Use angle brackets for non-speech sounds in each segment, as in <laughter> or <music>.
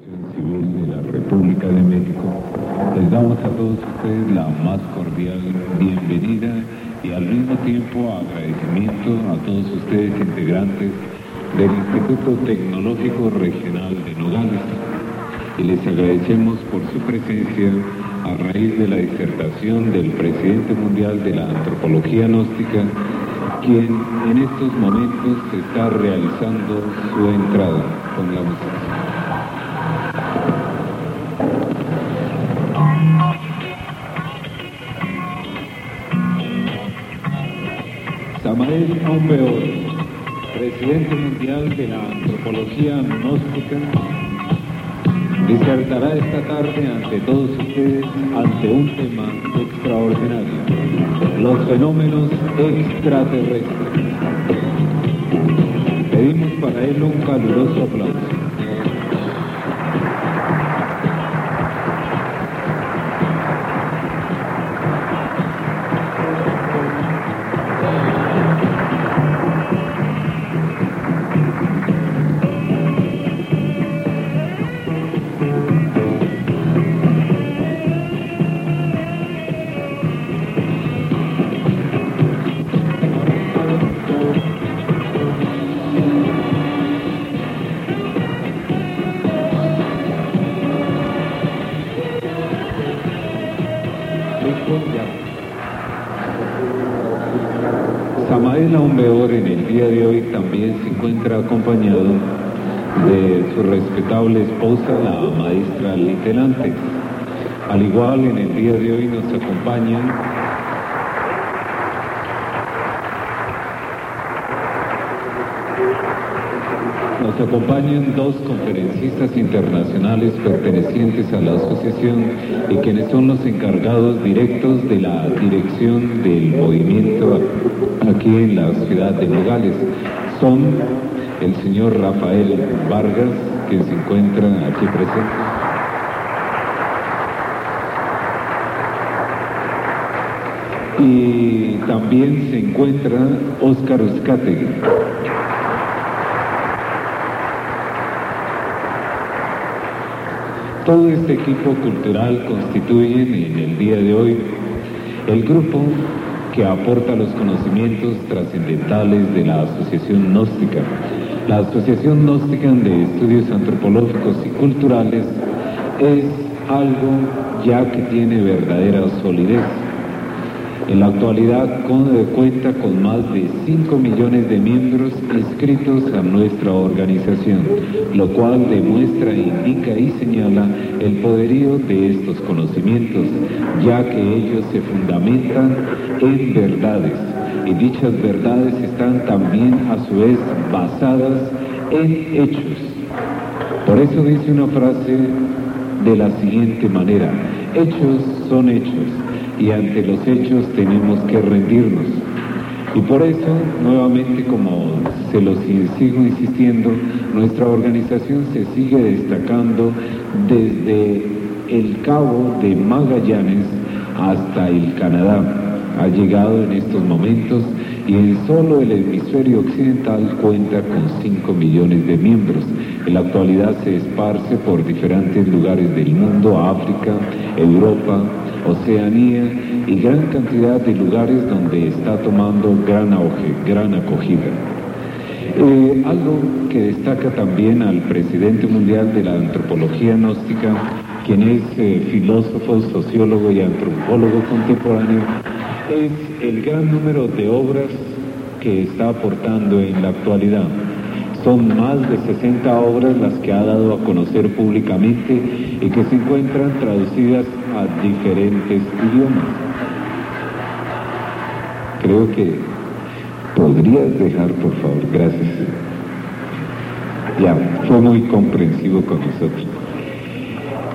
Civil de la República de México, les damos a todos ustedes la más cordial bienvenida y al mismo tiempo agradecimiento a todos ustedes integrantes del Instituto Tecnológico Regional de Nogales. Y les agradecemos por su presencia a raíz de la disertación del presidente mundial de la antropología gnóstica, quien en estos momentos está realizando su entrada con la música. Samael Aumbeor, presidente mundial de la antropología gnóstica, disertará esta tarde ante todos ustedes ante un tema extraordinario, los fenómenos extraterrestres. Pedimos para él un caluroso aplauso. Acompañado de su respetable esposa, la maestra Litelante. Al igual, en el día de hoy nos acompañan Nos acompañan dos conferencistas internacionales pertenecientes a la asociación y quienes son los encargados directos de la dirección del movimiento aquí en la ciudad de Nogales. Son el señor Rafael Vargas, quien se encuentra aquí presente. Y también se encuentra Óscar Uzcategui. Todo este equipo cultural constituye en el día de hoy el grupo que aporta los conocimientos trascendentales de la Asociación Gnóstica. La Asociación Gnóstica de Estudios Antropológicos y Culturales es algo ya que tiene verdadera solidez. En la actualidad cuenta con más de 5 millones de miembros inscritos a nuestra organización, lo cual demuestra, indica y señala el poderío de estos conocimientos, ya que ellos se fundamentan en verdades y dichas verdades están también a su vez basadas en hechos. Por eso dice una frase de la siguiente manera, hechos son hechos y ante los hechos tenemos que rendirnos. Y por eso, nuevamente, como se los sigo insistiendo, nuestra organización se sigue destacando desde el Cabo de Magallanes hasta el Canadá. Ha llegado en estos momentos y en solo el hemisferio occidental cuenta con 5 millones de miembros. En la actualidad se esparce por diferentes lugares del mundo, África, Europa, Oceanía y gran cantidad de lugares donde está tomando gran auge, gran acogida. Eh, algo que destaca también al presidente mundial de la antropología gnóstica, quien es eh, filósofo, sociólogo y antropólogo contemporáneo, es el gran número de obras que está aportando en la actualidad. Son más de 60 obras las que ha dado a conocer públicamente y que se encuentran traducidas a diferentes idiomas. Creo que podrías dejar, por favor, gracias. Ya, fue muy comprensivo con nosotros.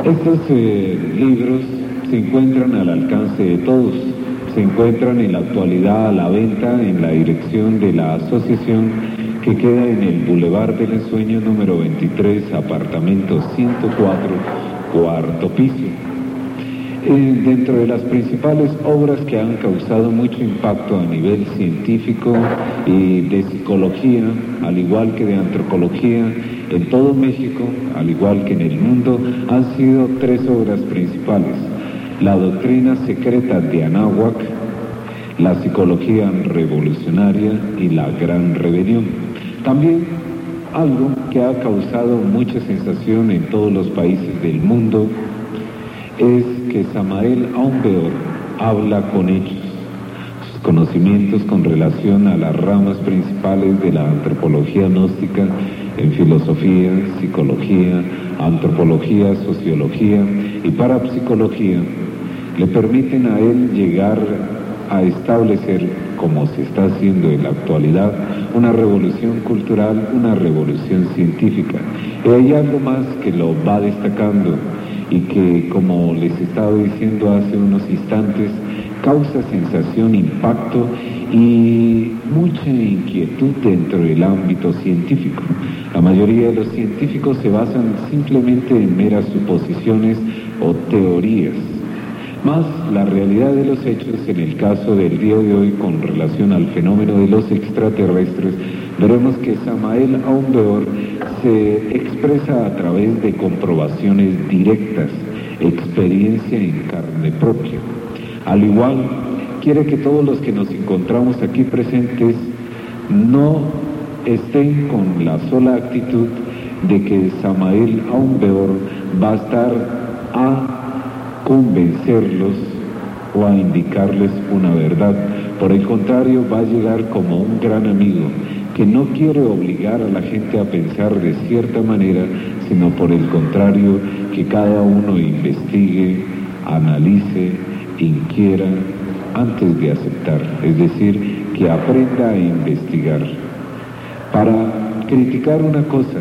Estos eh, libros se encuentran al alcance de todos, se encuentran en la actualidad a la venta en la dirección de la asociación que queda en el Boulevard del Ensueño número 23, apartamento 104, cuarto piso. Eh, dentro de las principales obras que han causado mucho impacto a nivel científico y de psicología, al igual que de antropología, en todo México, al igual que en el mundo, han sido tres obras principales. La doctrina secreta de Anáhuac, la psicología revolucionaria y la gran rebelión. También algo que ha causado mucha sensación en todos los países del mundo es que Samael Aumbeor habla con hechos, sus conocimientos con relación a las ramas principales de la antropología gnóstica en filosofía, psicología, antropología, sociología y parapsicología, le permiten a él llegar a establecer, como se está haciendo en la actualidad, una revolución cultural, una revolución científica. Y hay algo más que lo va destacando y que, como les estaba diciendo hace unos instantes, causa sensación, impacto y mucha inquietud dentro del ámbito científico. La mayoría de los científicos se basan simplemente en meras suposiciones o teorías. Más la realidad de los hechos en el caso del día de hoy con relación al fenómeno de los extraterrestres, veremos que Samael Aumbeor se expresa a través de comprobaciones directas, experiencia en carne propia. Al igual, quiere que todos los que nos encontramos aquí presentes no estén con la sola actitud de que Samael Aumbeor va a estar a convencerlos o a indicarles una verdad. Por el contrario, va a llegar como un gran amigo que no quiere obligar a la gente a pensar de cierta manera, sino por el contrario, que cada uno investigue, analice, inquiera antes de aceptar, es decir, que aprenda a investigar. Para criticar una cosa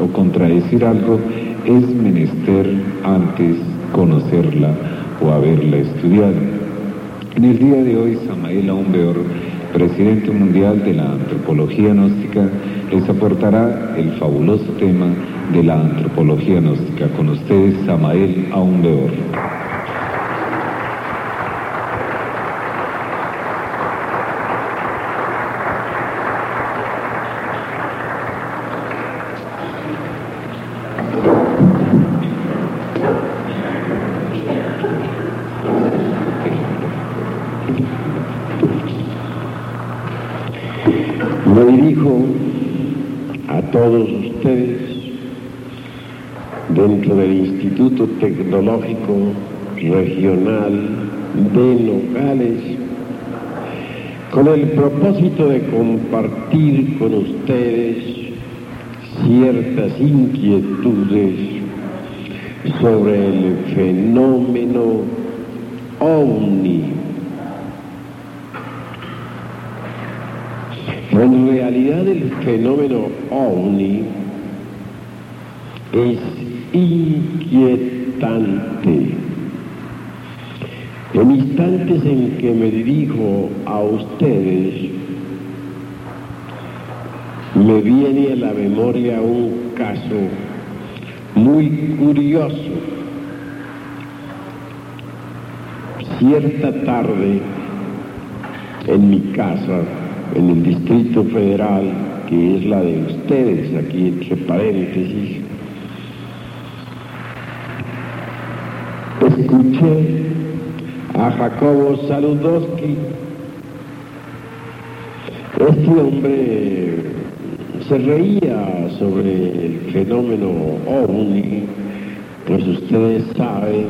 o contradecir algo es menester antes conocerla o haberla estudiado. En el día de hoy, Samael Aumbeor presidente mundial de la antropología gnóstica, les aportará el fabuloso tema de la antropología gnóstica. Con ustedes, Samael Aumbeor. todos ustedes dentro del Instituto Regional de Nogales con el propósito de compartir con ustedes ciertas inquietudes sobre el fenómeno ovni En realidad el fenómeno ovni es inquietante. En instantes en que me dirijo a ustedes, me viene a la memoria un caso muy curioso. Cierta tarde, en mi casa, en el Distrito Federal, que es la de ustedes, aquí entre paréntesis, escuché a Jacobo Saludowski. Este hombre se reía sobre el fenómeno ovni, pues ustedes saben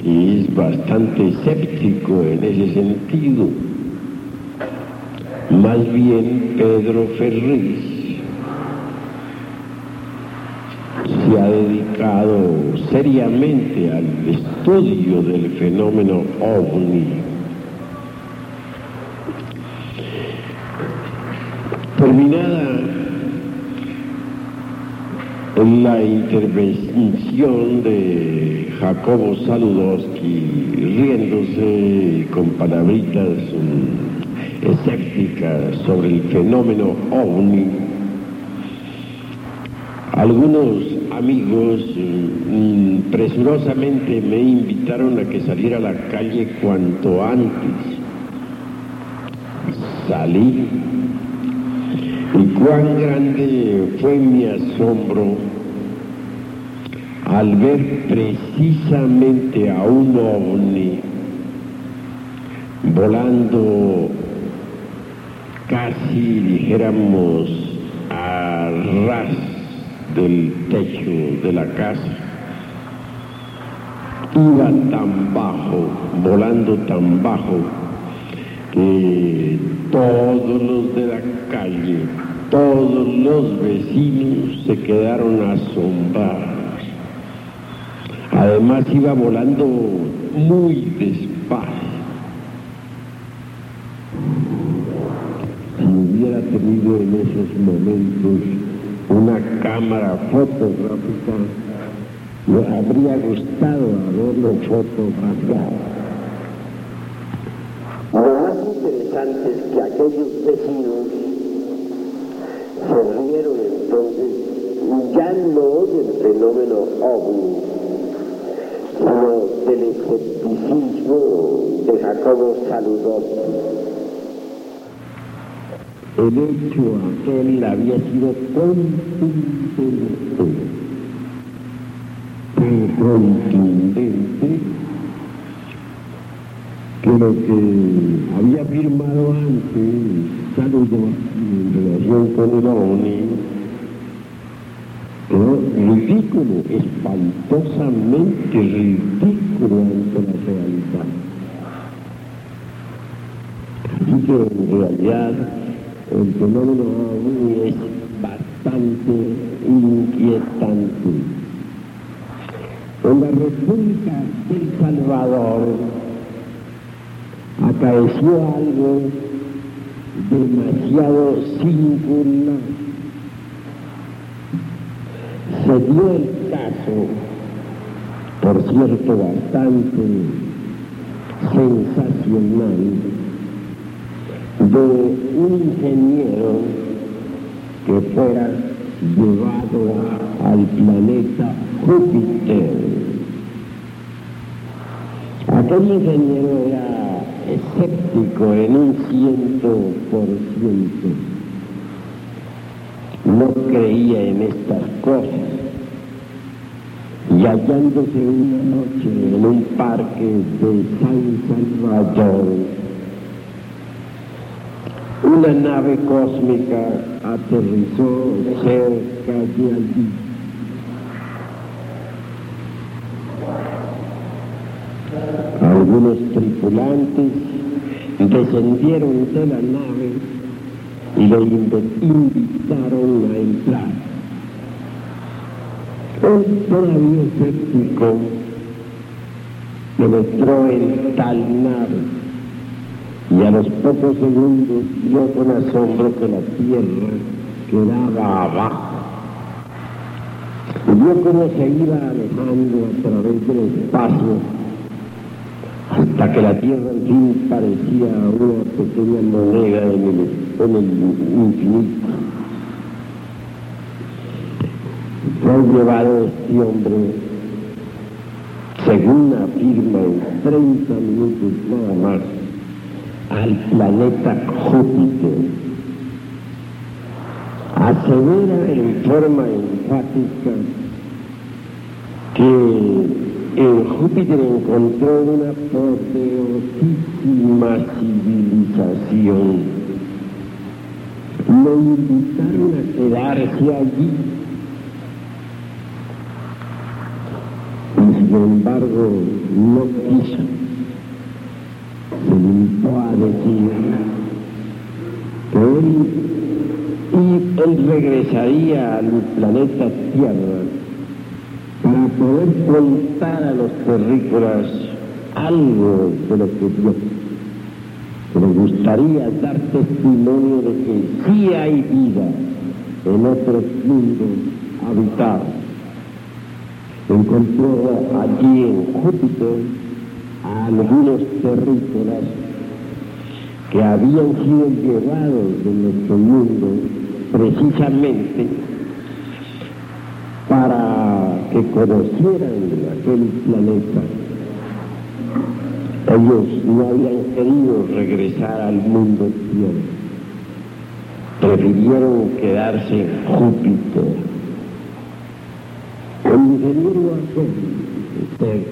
que es bastante escéptico en ese sentido. Más bien Pedro Ferriz ha dedicado seriamente al estudio del fenómeno ovni. Terminada la intervención de Jacobo Saludowski, riéndose con palabritas escéptica sobre el fenómeno ovni, algunos amigos mm, presurosamente me invitaron a que saliera a la calle cuanto antes. Salí y cuán grande fue mi asombro al ver precisamente a un ovni volando casi, dijéramos, a ras del techo de la casa. Iba tan bajo, volando tan bajo, que todos los de la calle, todos los vecinos se quedaron asombrados. Además iba volando muy despacio. Si hubiera tenido en esos momentos una cámara fotográfica, me habría gustado haberlo fotografiado. Lo más interesante es que aquellos vecinos se rieron entonces ya no del fenómeno ovni, sino del escepticismo de Jacobo Saludowski. El hecho aquel había sido contundente, contundente que lo que había firmado antes Saludowski en relación con el ONI quedó ridículo, espantosamente ridículo ante la realidad. Así que en realidad el fenómeno OVNI es bastante inquietante. En la República del Salvador acaeció algo demasiado singular. Se dio el caso, por cierto, bastante sensacional, de un ingeniero que fuera llevado al planeta Júpiter. Aquel ingeniero era escéptico en un ciento por ciento. No creía en estas cosas. Y hallándose una noche en un parque de San Salvador, una nave cósmica aterrizó cerca de allí. Algunos tripulantes descendieron de la nave y le invitaron a entrar. Él todavía escéptico penetró en tal nave y a los pocos segundos vio con asombro que la tierra quedaba abajo. Y vio cómo se iba alejando a través del espacio hasta que la tierra al fin parecía una pequeña moneda en el, en el infinito. Fue llevado este hombre, según afirma en 30 minutos nada más, al planeta Júpiter. Asevera en forma enfática que en Júpiter encontró una poderosísima civilización. Lo invitaron a quedarse allí. Y sin embargo, no quiso. Limitó a decir que él, y él regresaría al planeta Tierra para poder contar a los terrícolas algo de lo que vio. Me gustaría dar testimonio de que sí hay vida en otros mundos habitados. Encontró allí en Júpiter a algunos terrícolas que habían sido llevados de nuestro mundo precisamente para que conocieran aquel planeta, ellos no habían querido regresar al mundo tierra. Prefirieron quedarse en Júpiter. El ingeniero aquel,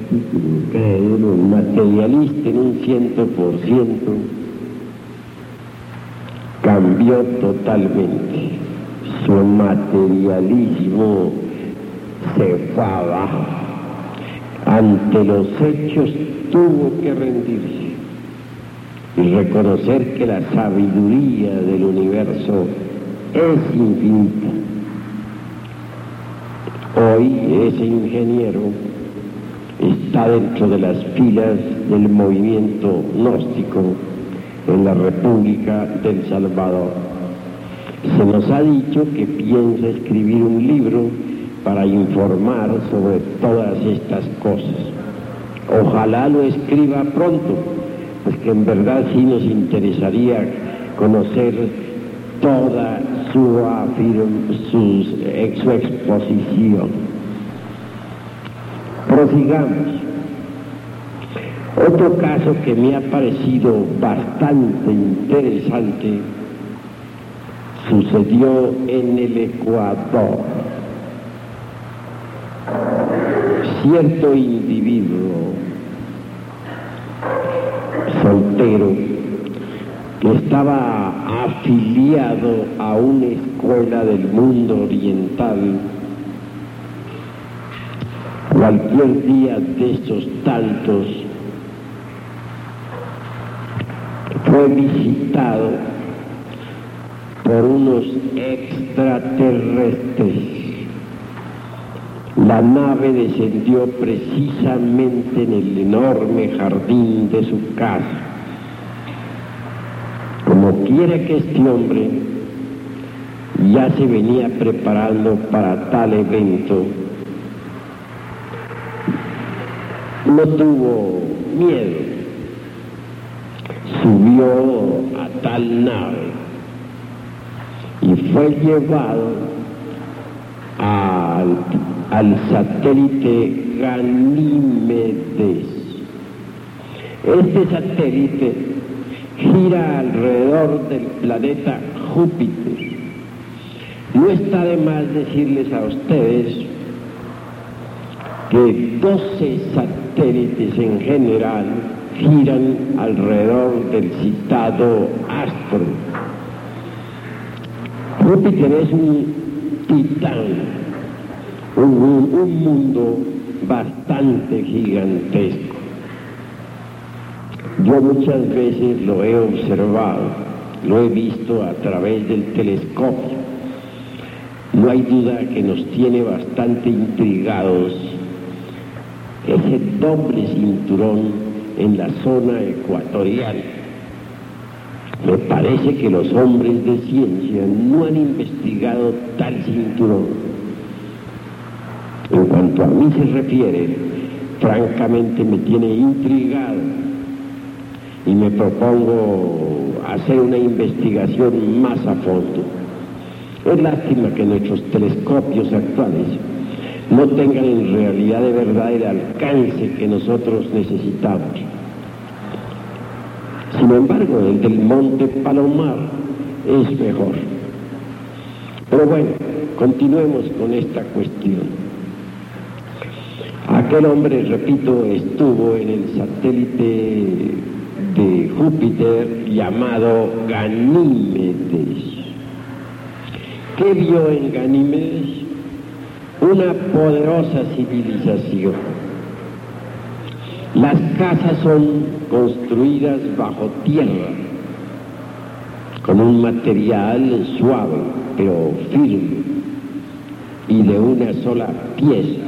creedor, materialista en un ciento por ciento, cambió totalmente. Su materialismo se fue abajo. Ante los hechos tuvo que rendirse y reconocer que la sabiduría del universo es infinita. Hoy ese ingeniero está dentro de las filas del movimiento gnóstico en la República del Salvador. Se nos ha dicho que piensa escribir un libro para informar sobre todas estas cosas. Ojalá lo escriba pronto, pues que en verdad sí nos interesaría conocer toda su, su, su exposición. Prosigamos. Otro caso que me ha parecido bastante interesante sucedió en el Ecuador. Cierto individuo soltero que estaba afiliado a una escuela del mundo oriental, cualquier día de estos tantos fue visitado por unos extraterrestres. La nave descendió precisamente en el enorme jardín de su casa. Como quiere que este hombre ya se venía preparando para tal evento, no tuvo miedo, subió a tal nave y fue llevado al, al satélite Ganímedes. Este satélite gira alrededor del planeta Júpiter. No está de más decirles a ustedes que 12 satélites en general giran alrededor del citado astro. Júpiter es un titán, un, un mundo bastante gigantesco. Yo muchas veces lo he observado, lo he visto a través del telescopio. No hay duda que nos tiene bastante intrigados ese doble cinturón en la zona ecuatorial. Me parece que los hombres de ciencia no han investigado tal cinturón. En cuanto a mí se refiere, francamente me tiene intrigado y me propongo hacer una investigación más a fondo. Es lástima que nuestros telescopios actuales no tengan en realidad de verdad el alcance que nosotros necesitamos. Sin embargo, el del Monte Palomar es mejor. Pero bueno, continuemos con esta cuestión. Aquel hombre, repito, estuvo en el satélite de Júpiter llamado Ganímedes. ¿Qué vio en Ganímedes? Una poderosa civilización. Las casas son construidas bajo tierra, con un material suave, pero firme, y de una sola pieza.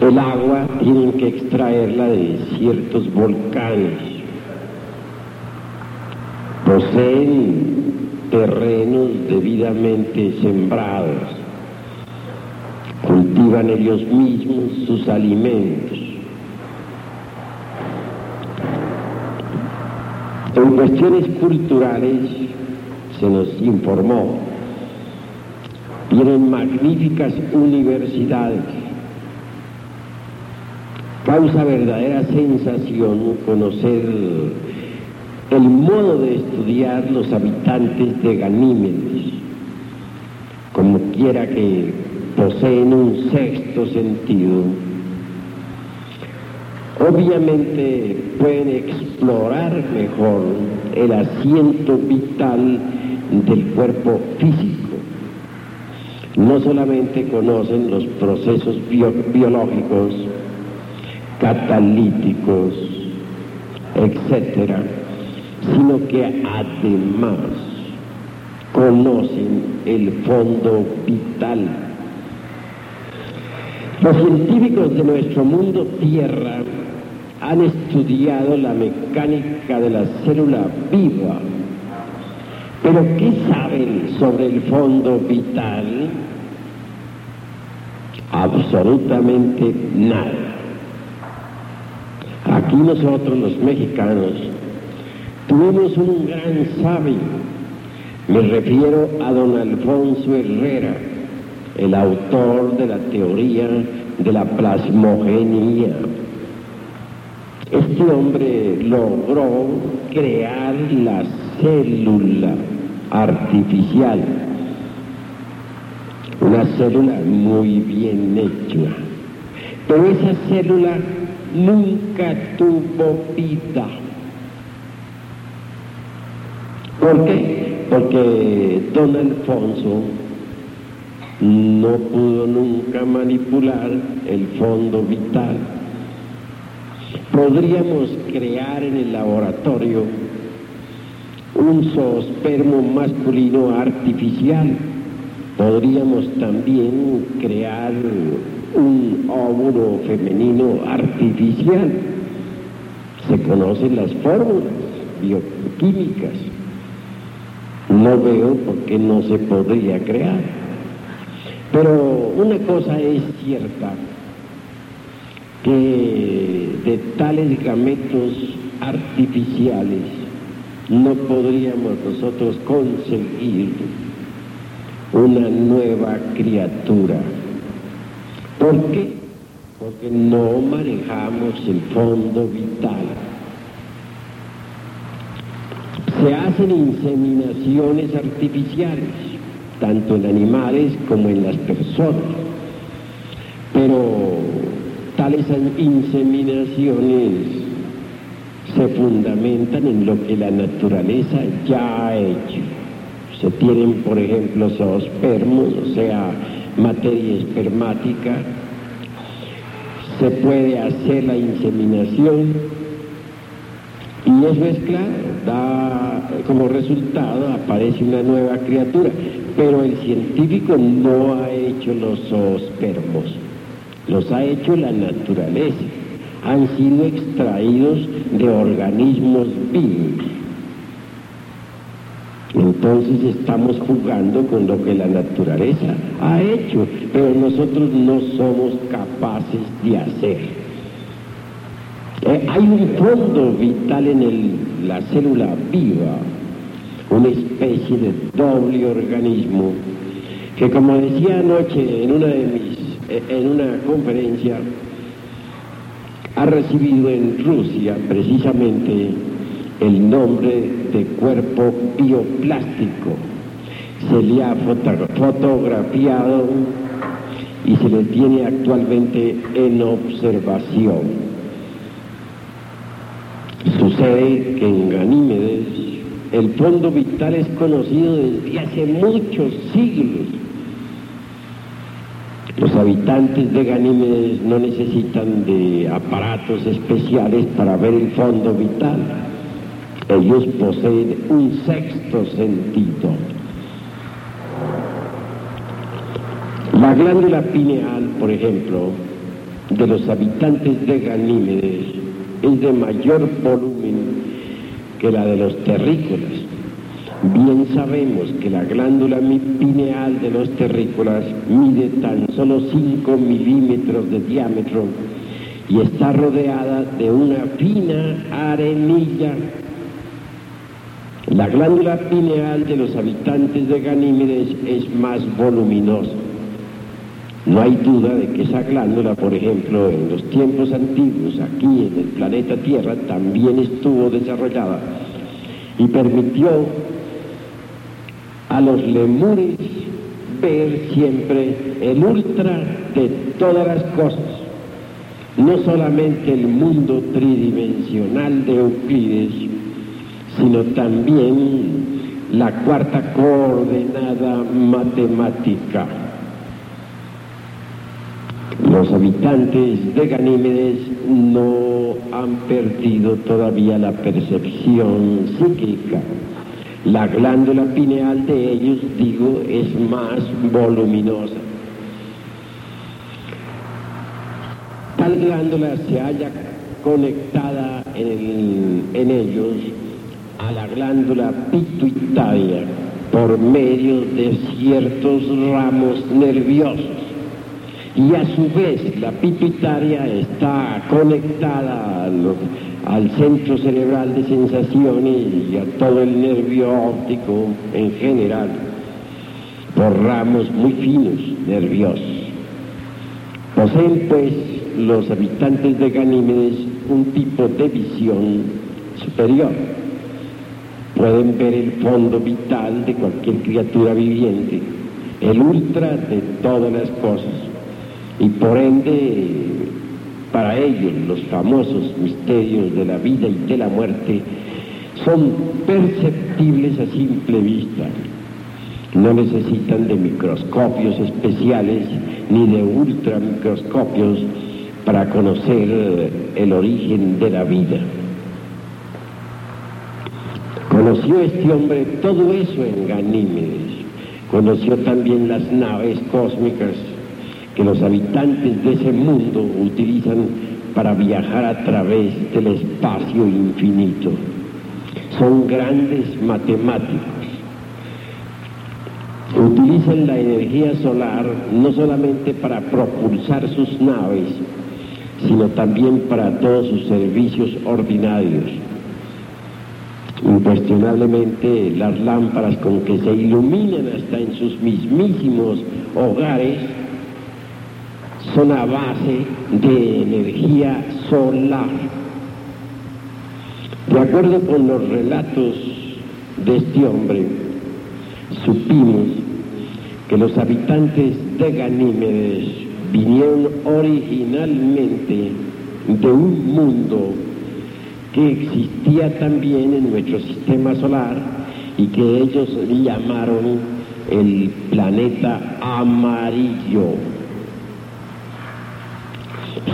El agua tienen que extraerla de ciertos volcanes. Poseen terrenos debidamente sembrados. Cultivan ellos mismos sus alimentos. En cuestiones culturales se nos informó tienen magníficas universidades. Causa verdadera sensación conocer el modo de estudiar los habitantes de Ganímedes, como quiera que poseen un sexto sentido. Obviamente pueden explorar mejor el asiento vital del cuerpo físico. No solamente conocen los procesos biológicos, catalíticos, etcétera, sino que además conocen el fondo vital. Los científicos de nuestro mundo Tierra han estudiado la mecánica de la célula viva, pero ¿qué saben sobre el fondo vital? Absolutamente nada. Aquí nosotros los mexicanos tuvimos un gran sabio, me refiero a don Alfonso Herrera, el autor de la teoría de la plasmogenia. Este hombre logró crear la célula artificial, una célula muy bien hecha, pero esa célula nunca tuvo vida. ¿Por qué? Porque don Alfonso no pudo nunca manipular el fondo vital. Podríamos crear en el laboratorio un zoospermo masculino artificial. Podríamos también crear un óvulo femenino artificial. Se conocen las fórmulas bioquímicas. No veo por qué no se podría crear. Pero una cosa es cierta, que de tales gametos artificiales no podríamos nosotros conseguir una nueva criatura. ¿Por qué? Porque no manejamos el fondo vital. Se hacen inseminaciones artificiales, tanto en animales como en las personas. Pero tales inseminaciones se fundamentan en lo que la naturaleza ya ha hecho. Se tienen, por ejemplo, zoospermos, o sea, materia espermática, se puede hacer la inseminación y es claro, da como resultado aparece una nueva criatura, pero el científico no ha hecho los zoospermos, los ha hecho la naturaleza, han sido extraídos de organismos vivos. Entonces estamos jugando con lo que la naturaleza ha hecho, pero nosotros no somos capaces de hacer. Eh, hay un fondo vital en la célula viva, una especie de doble organismo, que como decía anoche en una, de mis, eh, en una conferencia, ha recibido en Rusia precisamente el nombre de cuerpo bioplástico. Se le ha fotografiado y se le tiene actualmente en observación. Sucede que en Ganímedes el fondo vital es conocido desde hace muchos siglos. Los habitantes de Ganímedes no necesitan de aparatos especiales para ver el fondo vital ellos poseen un sexto sentido. La glándula pineal, por ejemplo, de los habitantes de Ganímedes es de mayor volumen que la de los terrícolas. Bien sabemos que la glándula pineal de los terrícolas mide tan solo 5 milímetros de diámetro y está rodeada de una fina arenilla La glándula pineal de los habitantes de Ganímedes es más voluminosa. No hay duda de que esa glándula, por ejemplo, en los tiempos antiguos, aquí en el planeta Tierra, también estuvo desarrollada y permitió a los lemures ver siempre el ultra de todas las cosas, no solamente el mundo tridimensional de Euclides, sino también la cuarta coordenada matemática. Los habitantes de Ganímedes no han perdido todavía la percepción psíquica. La glándula pineal de ellos, digo, es más voluminosa. Tal glándula se halla conectada en, en ellos a la glándula pituitaria por medio de ciertos ramos nerviosos. Y a su vez la pituitaria está conectada al centro cerebral de sensaciones y a todo el nervio óptico en general por ramos muy finos, nerviosos. Poseen pues los habitantes de Ganímedes un tipo de visión superior pueden ver el fondo vital de cualquier criatura viviente, el ultra de todas las cosas. Y por ende, para ellos los famosos misterios de la vida y de la muerte son perceptibles a simple vista. No necesitan de microscopios especiales ni de ultramicroscopios para conocer el origen de la vida. Conoció este hombre todo eso en Ganímedes. Conoció también las naves cósmicas que los habitantes de ese mundo utilizan para viajar a través del espacio infinito. Son grandes matemáticos. Utilizan la energía solar no solamente para propulsar sus naves, sino también para todos sus servicios ordinarios Incuestionablemente las lámparas con que se iluminan hasta en sus mismísimos hogares son a base de energía solar. De acuerdo con los relatos de este hombre, supimos que los habitantes de Ganímedes vinieron originalmente de un mundo que existía también en nuestro sistema solar y que ellos llamaron el planeta amarillo.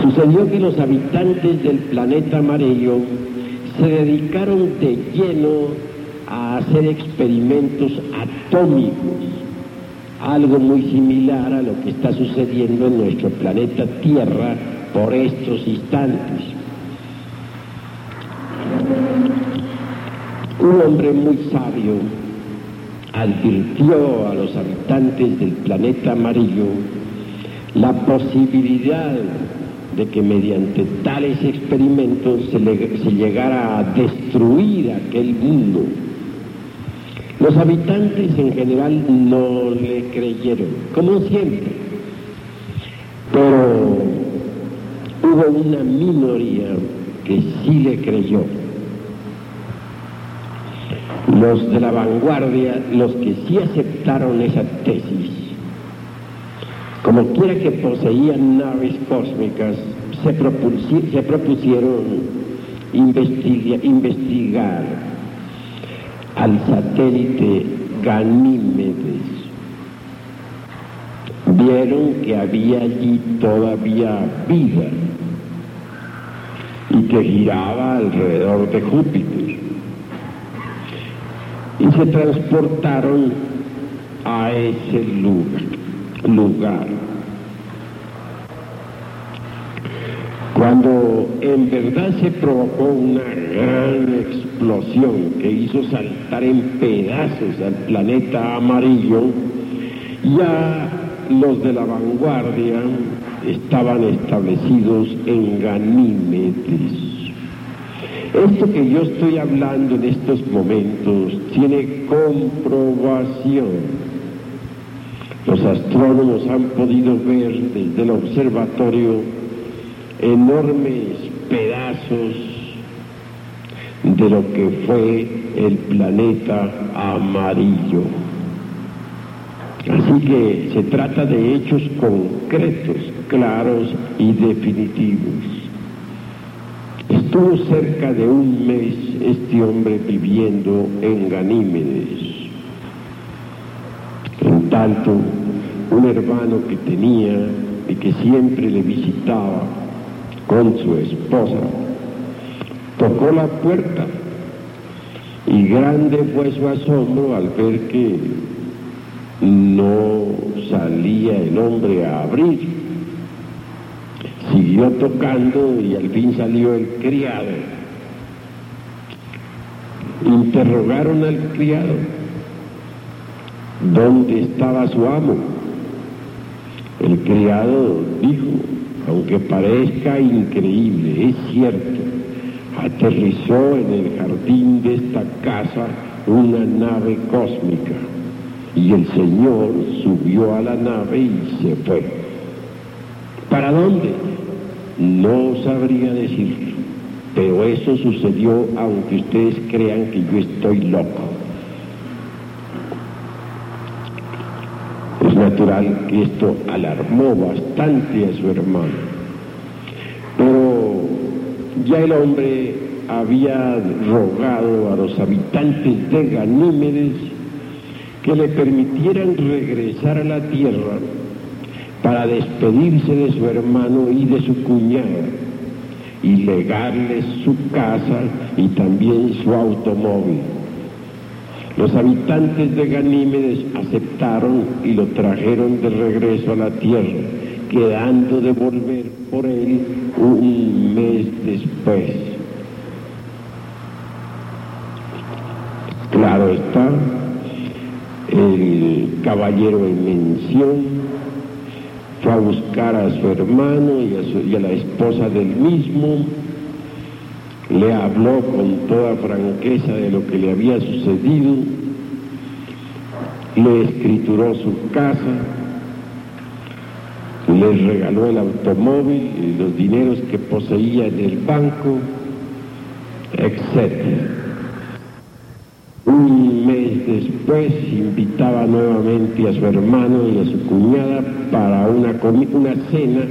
Sucedió que los habitantes del planeta amarillo se dedicaron de lleno a hacer experimentos atómicos, algo muy similar a lo que está sucediendo en nuestro planeta Tierra por estos instantes. Un hombre muy sabio advirtió a los habitantes del planeta amarillo la posibilidad de que mediante tales experimentos se, llegara a destruir aquel mundo. Los habitantes en general no le creyeron, como siempre, pero hubo una minoría que sí le creyó los de la vanguardia, los que sí aceptaron esa tesis, como quiera que poseían naves cósmicas, se, propusieron investigar al satélite Ganímedes. Vieron que había allí todavía vida y que giraba alrededor de Júpiter y se transportaron a ese lugar. Cuando en verdad se provocó una gran explosión que hizo saltar en pedazos al planeta amarillo, ya los de la vanguardia estaban establecidos en Ganímedes Esto que yo estoy hablando en estos momentos tiene comprobación. Los astrónomos han podido ver desde el observatorio enormes pedazos de lo que fue el planeta amarillo. Así que se trata de hechos concretos, claros y definitivos. Estuvo cerca de un mes este hombre viviendo en Ganímedes. Tanto, un hermano que tenía y que siempre le visitaba con su esposa, tocó la puerta y grande fue su asombro al ver que no salía el hombre a abrir. Siguió tocando y al fin salió el criado. Interrogaron al criado. ¿Dónde estaba su amo? El criado dijo, aunque parezca increíble, es cierto, aterrizó en el jardín de esta casa una nave cósmica y el Señor subió a la nave y se fue. ¿Para dónde? No sabría decirlo, pero eso sucedió aunque ustedes crean que yo estoy loco. Es que esto alarmó bastante a su hermano, pero ya el hombre había rogado a los habitantes de Ganímedes que le permitieran regresar a la tierra para despedirse de su hermano y de su cuñada y legarles su casa y también su automóvil. Los habitantes de Ganímedes aceptaron y lo trajeron de regreso a la tierra, quedando de volver por él un mes después. Claro está, el caballero en mención fue a buscar a su hermano y a, y a la esposa del mismo, le habló con toda franqueza de lo que le había sucedido, le escrituró su casa, les regaló el automóvil y los dineros que poseía en el banco, etc. Un mes después invitaba nuevamente a su hermano y a su cuñada para una, una cena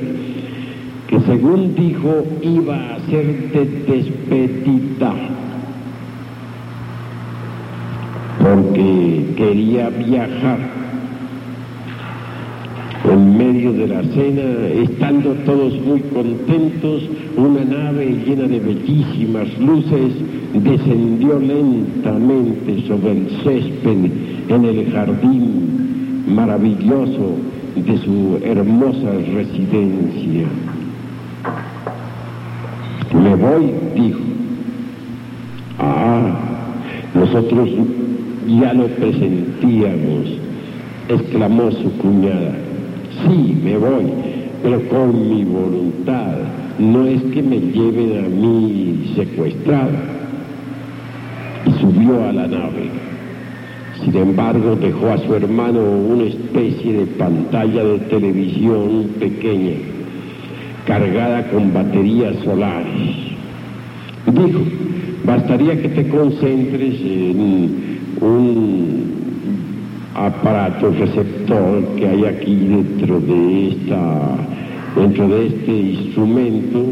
que según dijo iba a ser de despedida, porque quería viajar. En medio de la cena, estando todos muy contentos, una nave llena de bellísimas luces descendió lentamente sobre el césped en el jardín maravilloso de su hermosa residencia. Voy, dijo. Ah, nosotros ya lo presentíamos, exclamó su cuñada. Sí, me voy, pero con mi voluntad. No es que me lleven a mí secuestrada. Y subió a la nave. Sin embargo, dejó a su hermano una especie de pantalla de televisión pequeña, cargada con baterías solares. Dijo, bastaría que te concentres en un aparato receptor que hay aquí dentro de esta dentro de este instrumento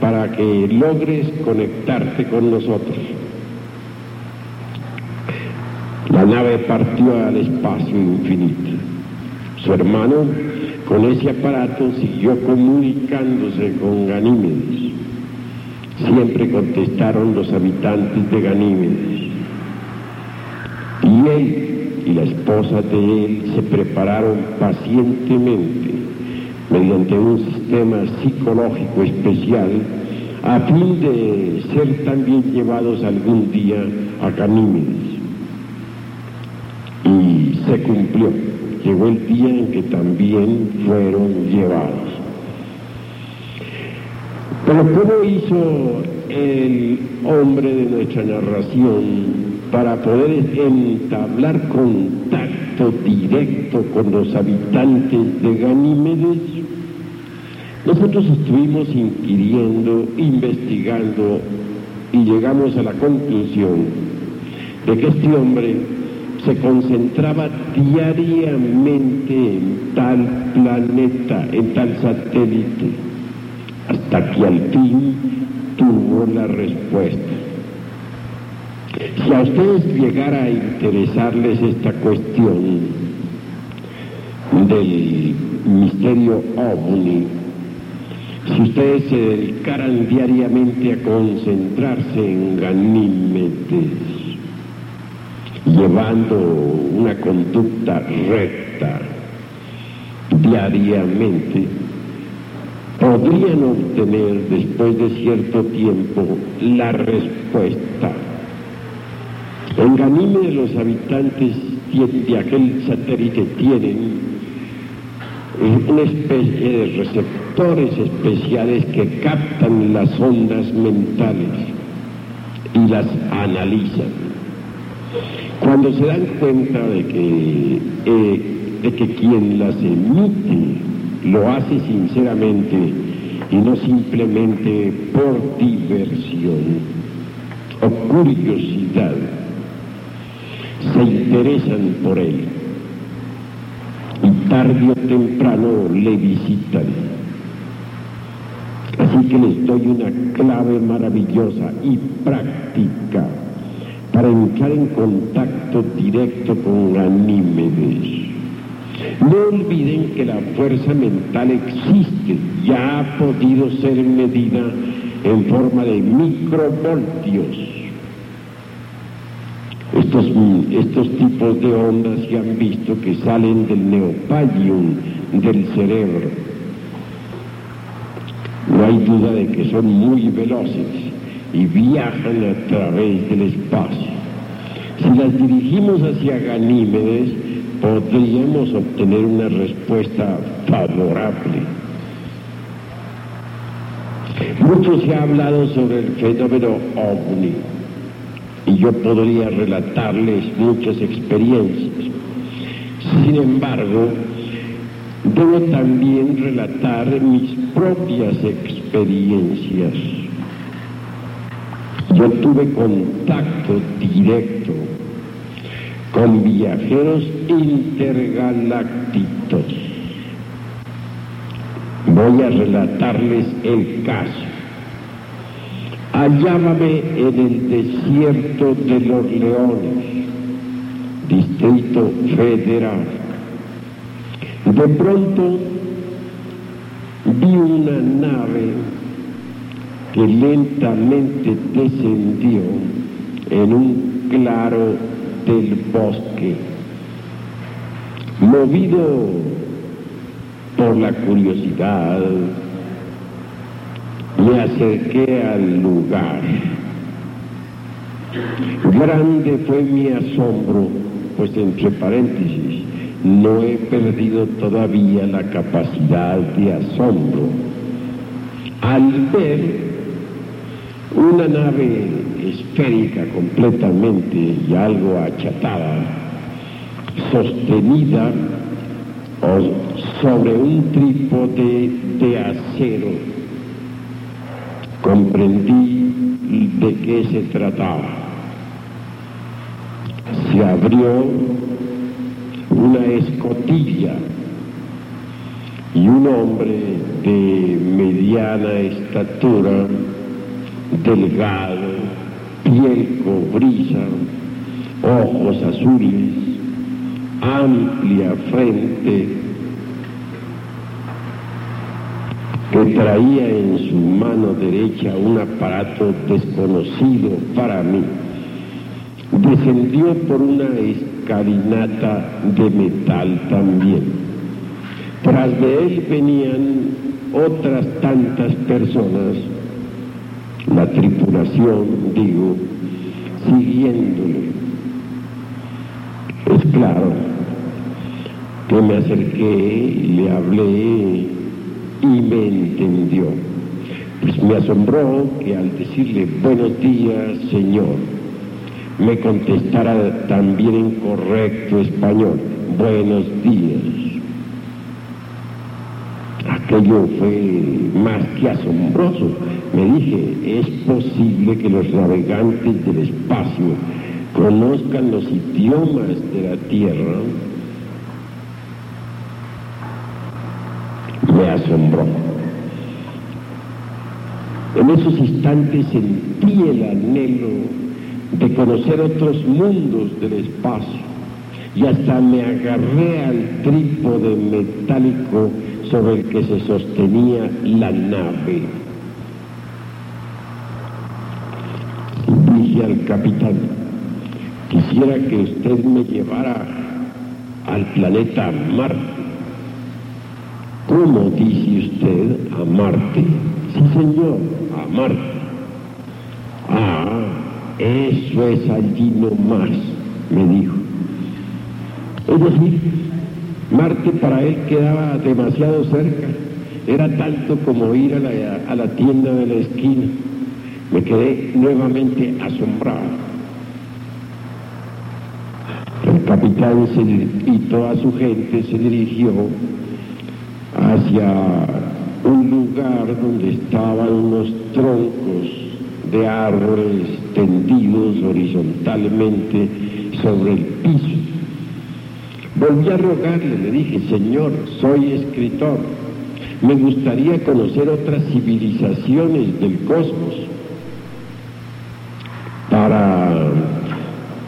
para que logres conectarte con nosotros. La nave partió al espacio infinito. Su hermano, con ese aparato, siguió comunicándose con Ganímedes. Siempre contestaron los habitantes de Ganímedes. Y él y la esposa de él se prepararon pacientemente mediante un sistema psicológico especial a fin de ser también llevados algún día a Ganímedes. Y se cumplió. Llegó el día en que también fueron llevados. Pero ¿cómo hizo el hombre de nuestra narración para poder entablar contacto directo con los habitantes de Ganímedes, nosotros estuvimos inquiriendo, investigando y llegamos a la conclusión de que este hombre se concentraba diariamente en tal planeta, en tal satélite, hasta que al fin tuvo la respuesta. Si a ustedes llegara a interesarles esta cuestión del misterio ovni, si ustedes se dedicaran diariamente a concentrarse en Ganímedes, llevando una conducta recta diariamente, podrían obtener después de cierto tiempo la respuesta. En Ganímedes los habitantes de aquel satélite tienen una especie de receptores especiales que captan las ondas mentales y las analizan. Cuando se dan cuenta de que, eh, de que quien las emite lo hace sinceramente y no simplemente por diversión o curiosidad, se interesan por él y tarde o temprano le visitan. Así que les doy una clave maravillosa y práctica para entrar en contacto directo con Ganímedes. No olviden que la fuerza mental existe, ya ha podido ser medida en forma de microvoltios. Estos, estos tipos de ondas se han visto que salen del neopalium del cerebro. No hay duda de que son muy veloces y viajan a través del espacio. Si las dirigimos hacia Ganímedes, podríamos obtener una respuesta favorable. Mucho se ha hablado sobre el fenómeno ovni y yo podría relatarles muchas experiencias. Sin embargo, debo también relatar mis propias experiencias. Yo tuve contacto directo con viajeros intergalácticos. Voy a relatarles el caso. Hallábame en el desierto de los leones, Distrito Federal. De pronto vi una nave que lentamente descendió en un claro del bosque. Movido por la curiosidad, me acerqué al lugar. Grande fue mi asombro, pues entre paréntesis, no he perdido todavía la capacidad de asombro al ver una nave esférica completamente y algo achatada, sostenida sobre un trípode de acero. Comprendí de qué se trataba. Se abrió una escotilla y un hombre de mediana estatura delgado, piel cobriza, ojos azules, amplia frente, que traía en su mano derecha un aparato desconocido para mí. Descendió por una escalinata de metal también. Tras de él venían otras tantas personas la tripulación, digo, siguiéndole. Es claro que me acerqué, le hablé y me entendió. Pues me asombró que al decirle buenos días, Señor, me contestara también en correcto español, buenos días. Aquello fue más que asombroso. Me dije, es posible que los navegantes del espacio conozcan los idiomas de la Tierra. Me asombró. En esos instantes sentí el anhelo de conocer otros mundos del espacio y hasta me agarré al trípode metálico sobre el que se sostenía la nave. Dije al capitán, quisiera que usted me llevara al planeta Marte. ¿Cómo dice usted a Marte? Sí, señor, a Marte. Ah, eso es allí más, me dijo. Es decir, Marte para él quedaba demasiado cerca. Era tanto como ir a la, a la tienda de la esquina. Me quedé nuevamente asombrado. El capitán y toda su gente se dirigió hacia un lugar donde estaban unos troncos de árboles tendidos horizontalmente sobre el piso. Volví a rogarle, le dije, Señor, soy escritor, me gustaría conocer otras civilizaciones del cosmos para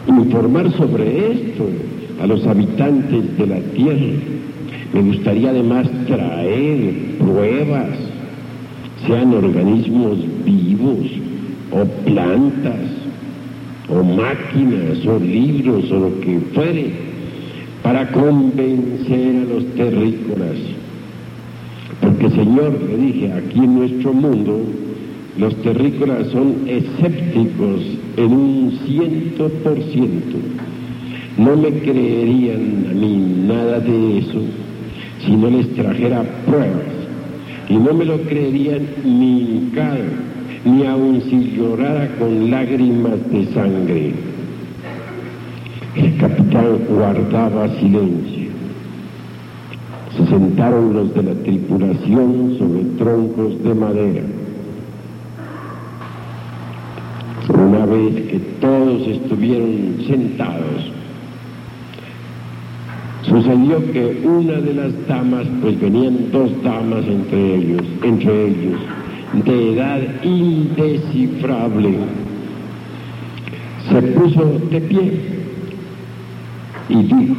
informar sobre esto a los habitantes de la Tierra. Me gustaría además traer pruebas, sean organismos vivos o plantas o máquinas o libros o lo que fuere, para convencer a los terrícolas. Porque Señor, le dije, aquí en nuestro mundo los terrícolas son escépticos en un ciento por ciento. No me creerían a mí nada de eso si no les trajera pruebas. Y no me lo creerían ni hincado, ni aun si llorara con lágrimas de sangre. El capitán guardaba silencio. Se sentaron los de la tripulación sobre troncos de madera. Una vez que todos estuvieron sentados, sucedió que una de las damas, pues venían dos damas entre ellos, entre ellos, de edad indescifrable, se puso de pie y dijo,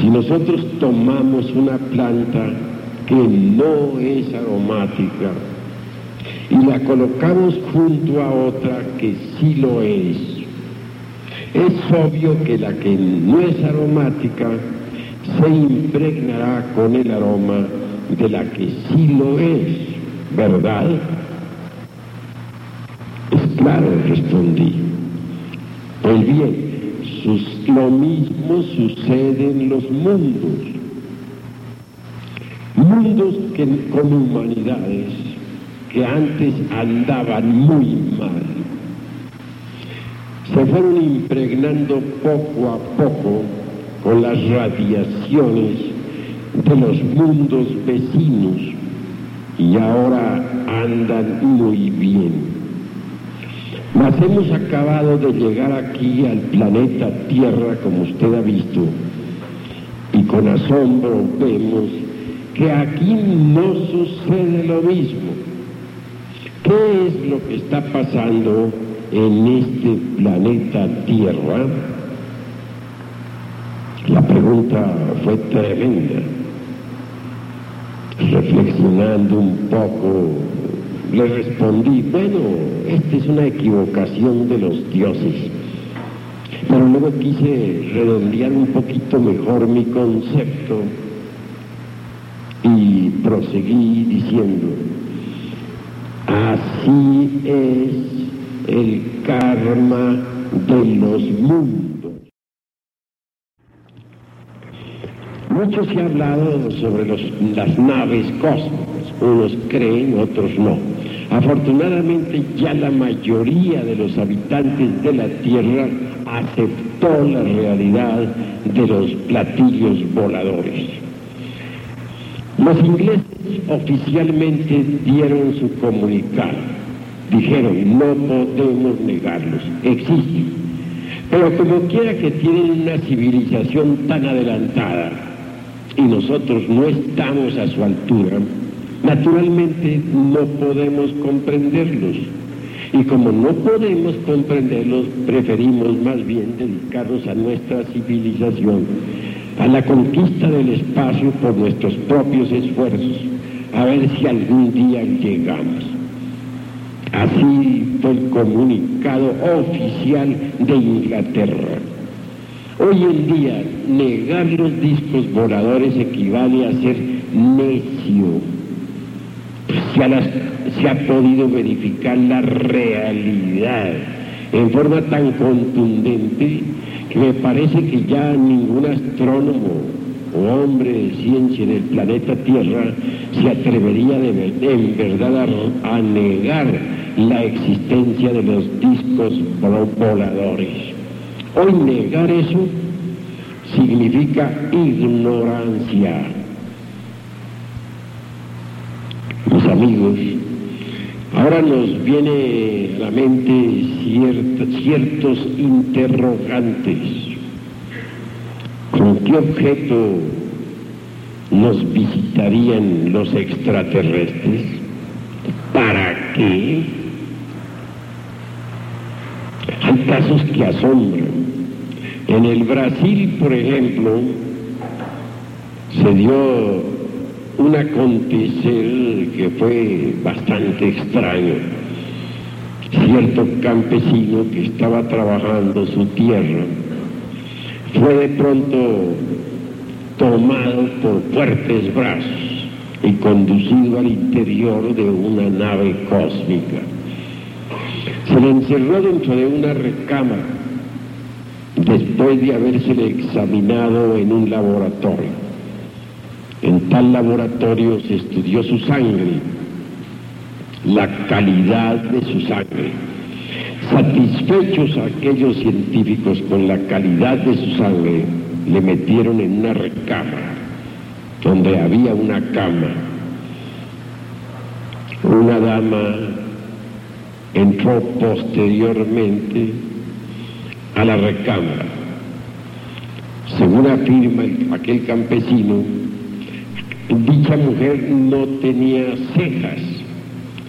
si nosotros tomamos una planta que no es aromática y la colocamos junto a otra que sí lo es, es obvio que la que no es aromática se impregnará con el aroma de la que sí lo es, ¿verdad? Es claro, respondí. Pues bien, lo mismo sucede en los mundos. Mundos que, con humanidades que antes andaban muy mal. Se fueron impregnando poco a poco con las radiaciones de los mundos vecinos y ahora andan muy bien. Mas hemos acabado de llegar aquí al planeta Tierra, como usted ha visto, y con asombro vemos que aquí no sucede lo mismo. ¿Qué es lo que está pasando en este planeta Tierra? La pregunta fue tremenda. Reflexionando un poco, le respondí, bueno, esta es una equivocación de los dioses. Pero luego quise redondear un poquito mejor mi concepto y proseguí diciendo, así es el karma de los mundos. Mucho se ha hablado sobre los, las naves cósmicas unos creen, otros no. Afortunadamente ya la mayoría de los habitantes de la Tierra aceptó la realidad de los platillos voladores. Los ingleses oficialmente dieron su comunicado. Dijeron, no podemos negarlos, existen. Pero como quiera que tienen una civilización tan adelantada y nosotros no estamos a su altura, naturalmente no podemos comprenderlos. Y como no podemos comprenderlos, preferimos más bien dedicarnos a nuestra civilización, a la conquista del espacio por nuestros propios esfuerzos, a ver si algún día llegamos. Así fue el comunicado oficial de Inglaterra. Hoy en día, negar los discos voladores equivale a ser necio. Se ha, podido verificar la realidad en forma tan contundente que me parece que ya ningún astrónomo o hombre de ciencia en el planeta Tierra se atrevería en verdad a, a negar la existencia de los discos voladores. Hoy negar eso significa ignorancia. Mis amigos, ahora nos viene a la mente ciertos interrogantes. ¿Con qué objeto nos visitarían los extraterrestres? ¿Para qué? Hay casos que asombran. En el Brasil, por ejemplo, se dio un acontecer que fue bastante extraño. Cierto campesino que estaba trabajando su tierra fue de pronto tomado por fuertes brazos y conducido al interior de una nave cósmica. Se le encerró dentro de una recámara después de habérsele examinado en un laboratorio. En tal laboratorio se estudió su sangre, la calidad de su sangre. Satisfechos aquellos científicos con la calidad de su sangre, le metieron en una recámara donde había una cama. Una dama entró posteriormente a la recámara. Según afirma aquel campesino, dicha mujer no tenía cejas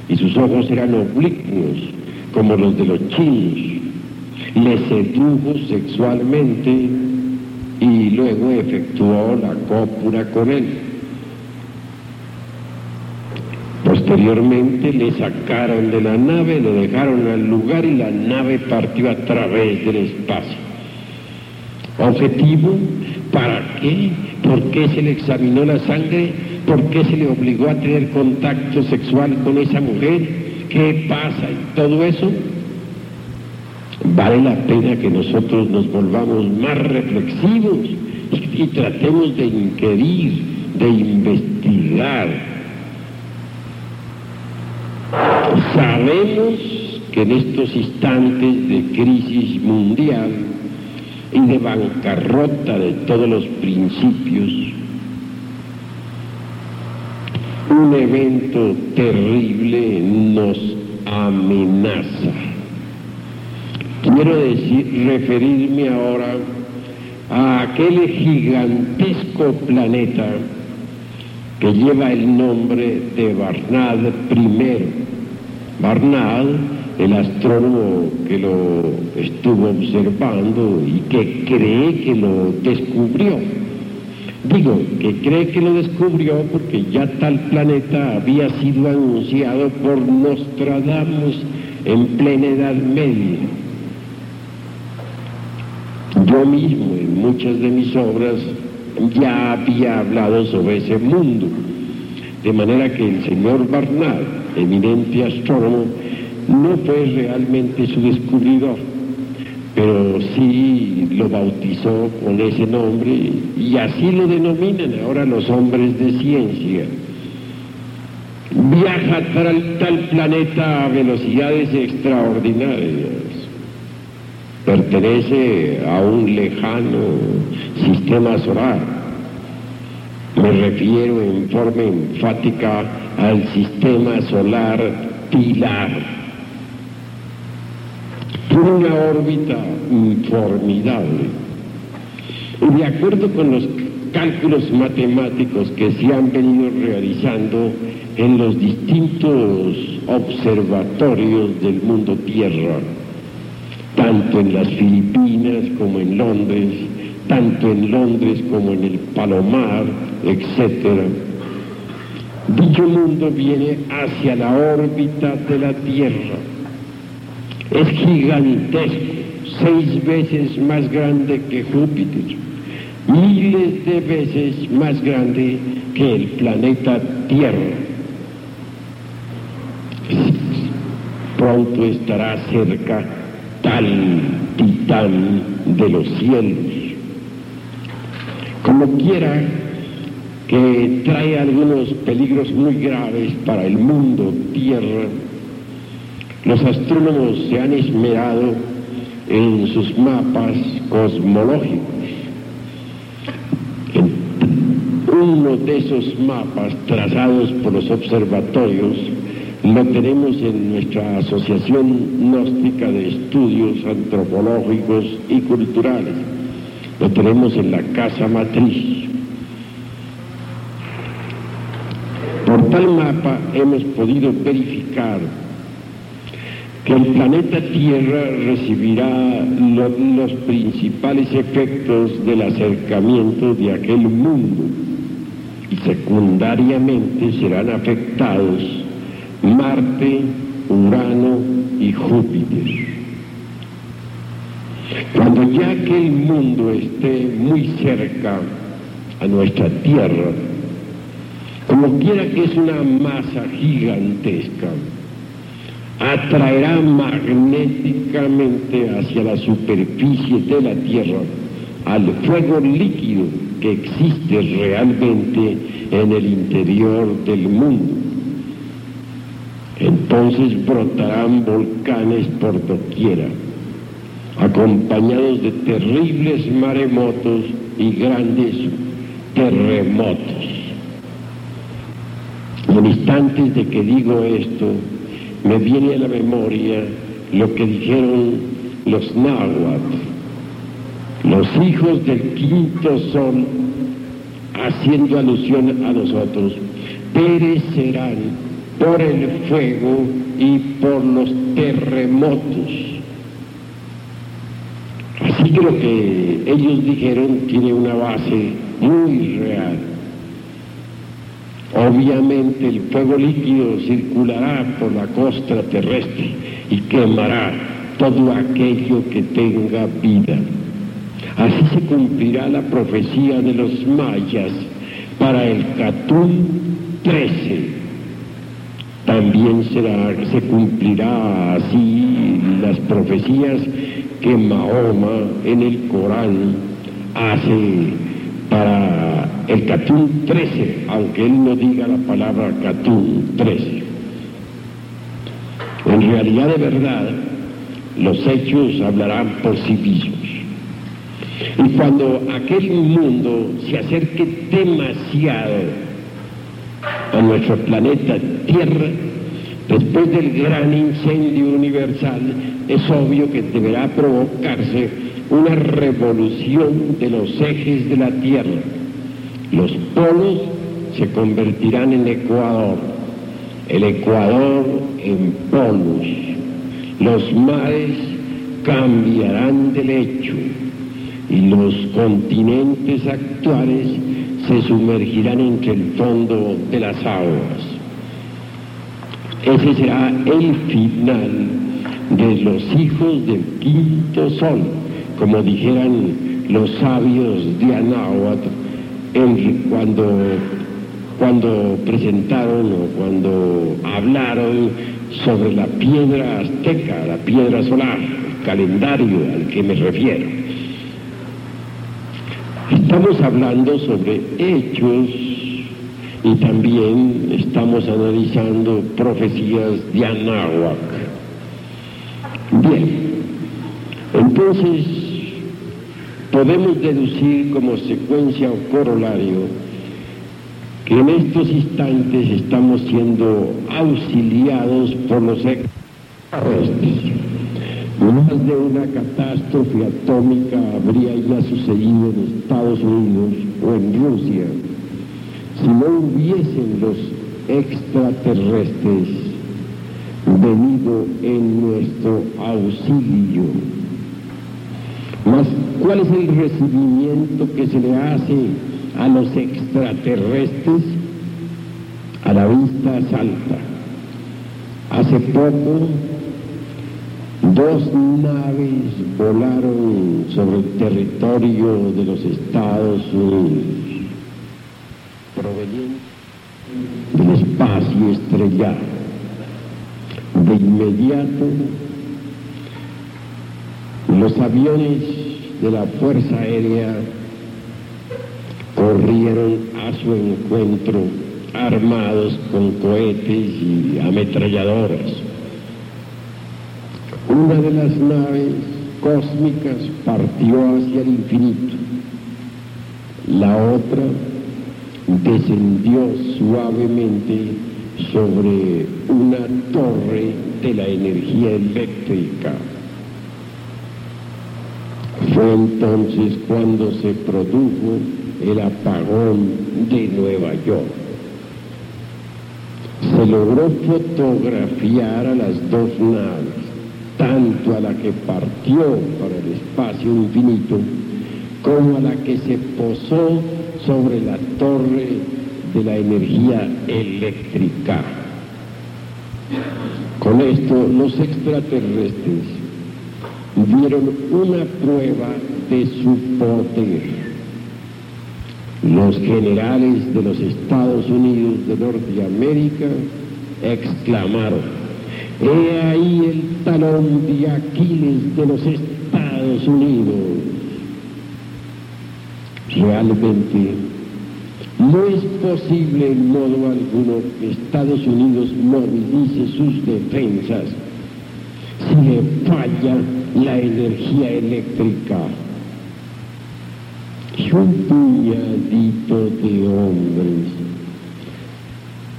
y sus ojos eran oblicuos como los de los chinos. Le sedujo sexualmente y luego efectuó la cópula con él. Posteriormente le sacaron de la nave, lo dejaron al lugar y la nave partió a través del espacio. Objetivo, ¿para qué? ¿Por qué se le examinó la sangre? ¿Por qué se le obligó a tener contacto sexual con esa mujer? ¿Qué pasa? Y todo eso vale la pena que nosotros nos volvamos más reflexivos y, y tratemos de inquirir, de investigar. Sabemos que en estos instantes de crisis mundial y de bancarrota de todos los principios, un evento terrible nos amenaza. Quiero decir, referirme ahora a aquel gigantesco planeta que lleva el nombre de Barnard I. Barnard, el astrónomo que lo estuvo observando y que cree que lo descubrió. Digo que cree que lo descubrió porque ya tal planeta había sido anunciado por Nostradamus en plena Edad Media. Yo mismo en muchas de mis obras ya había hablado sobre ese mundo, de manera que el señor Barnard, eminente astrónomo, no fue realmente su descubridor, pero sí lo bautizó con ese nombre y así lo denominan ahora los hombres de ciencia. viaja tal, tal planeta a velocidades extraordinarias. Pertenece a un lejano sistema solar. Me refiero en forma enfática al sistema solar Pilar. Una órbita formidable. Y de acuerdo con los cálculos matemáticos que se han venido realizando en los distintos observatorios del mundo Tierra, tanto en las Filipinas como en Londres, tanto en Londres como en el Palomar, etc. Dicho mundo viene hacia la órbita de la Tierra. Es gigantesco, seis veces más grande que Júpiter, miles de veces más grande que el planeta Tierra. Pronto estará cerca tal titán de los cielos. Como quiera que trae algunos peligros muy graves para el mundo Tierra, los astrónomos se han esmerado en sus mapas cosmológicos. uno de esos mapas trazados por los observatorios lo tenemos en nuestra Asociación Gnóstica de Estudios Antropológicos y Culturales. Lo tenemos en la Casa Matriz. Por tal mapa hemos podido verificar que el planeta Tierra recibirá lo, los principales efectos del acercamiento de aquel mundo y secundariamente serán afectados Marte, Urano y Júpiter. Cuando ya aquel mundo esté muy cerca a nuestra Tierra, como quiera que es una masa gigantesca, atraerá magnéticamente hacia la superficie de la Tierra al fuego líquido que existe realmente en el interior del mundo. Entonces brotarán volcanes por doquiera, acompañados de terribles maremotos y grandes terremotos. En instantes de que digo esto, me viene a la memoria lo que dijeron los náhuatl, los hijos del quinto sol, haciendo alusión a nosotros, perecerán por el fuego y por los terremotos. Así que lo que ellos dijeron tiene una base muy real. Obviamente el fuego líquido circulará por la costa terrestre y quemará todo aquello que tenga vida. Así se cumplirá la profecía de los mayas para el Catún 13. También se cumplirá así las profecías que Mahoma en el Corán hace para el Catún 13, aunque él no diga la palabra Catún 13. En realidad de verdad, los hechos hablarán por sí mismos. Y cuando aquel mundo se acerque demasiado a nuestro planeta Tierra, después del gran incendio universal, es obvio que deberá provocarse una revolución de los ejes de la Tierra. Los polos se convertirán en Ecuador, el Ecuador en polos. Los mares cambiarán de lecho y los continentes actuales se sumergirán entre el fondo de las aguas. Ese será el final de los hijos del quinto sol, como dijeran los sabios de Anáhuac cuando, cuando presentaron o cuando hablaron sobre la piedra azteca, la piedra solar, el calendario al que me refiero. Estamos hablando sobre hechos y también estamos analizando profecías de Anáhuac. Bien, entonces podemos deducir como secuencia o corolario que en estos instantes estamos siendo auxiliados por los extraterrestres. Más de una catástrofe atómica habría ya sucedido en Estados Unidos o en Rusia si no hubiesen los extraterrestres venido en nuestro auxilio. Mas, ¿cuál es el recibimiento que se le hace a los extraterrestres? A la vista salta. Hace poco, dos naves volaron sobre el territorio de los Estados Unidos proveniente del espacio estrellado. De inmediato, los aviones de la Fuerza Aérea corrieron a su encuentro armados con cohetes y ametralladoras. Una de las naves cósmicas partió hacia el infinito, la otra descendió suavemente sobre una torre de la energía eléctrica. Fue entonces cuando se produjo el apagón de Nueva York. Se logró fotografiar a las dos naves, tanto a la que partió para el espacio infinito como a la que se posó sobre la torre de la energía eléctrica. Con esto los extraterrestres dieron una prueba de su poder. Los generales de los Estados Unidos de Norteamérica exclamaron, he ahí el talón de Aquiles de los Estados Unidos realmente no es posible en modo alguno que Estados Unidos movilice sus defensas le falla la energía eléctrica. Y un puñadito de hombres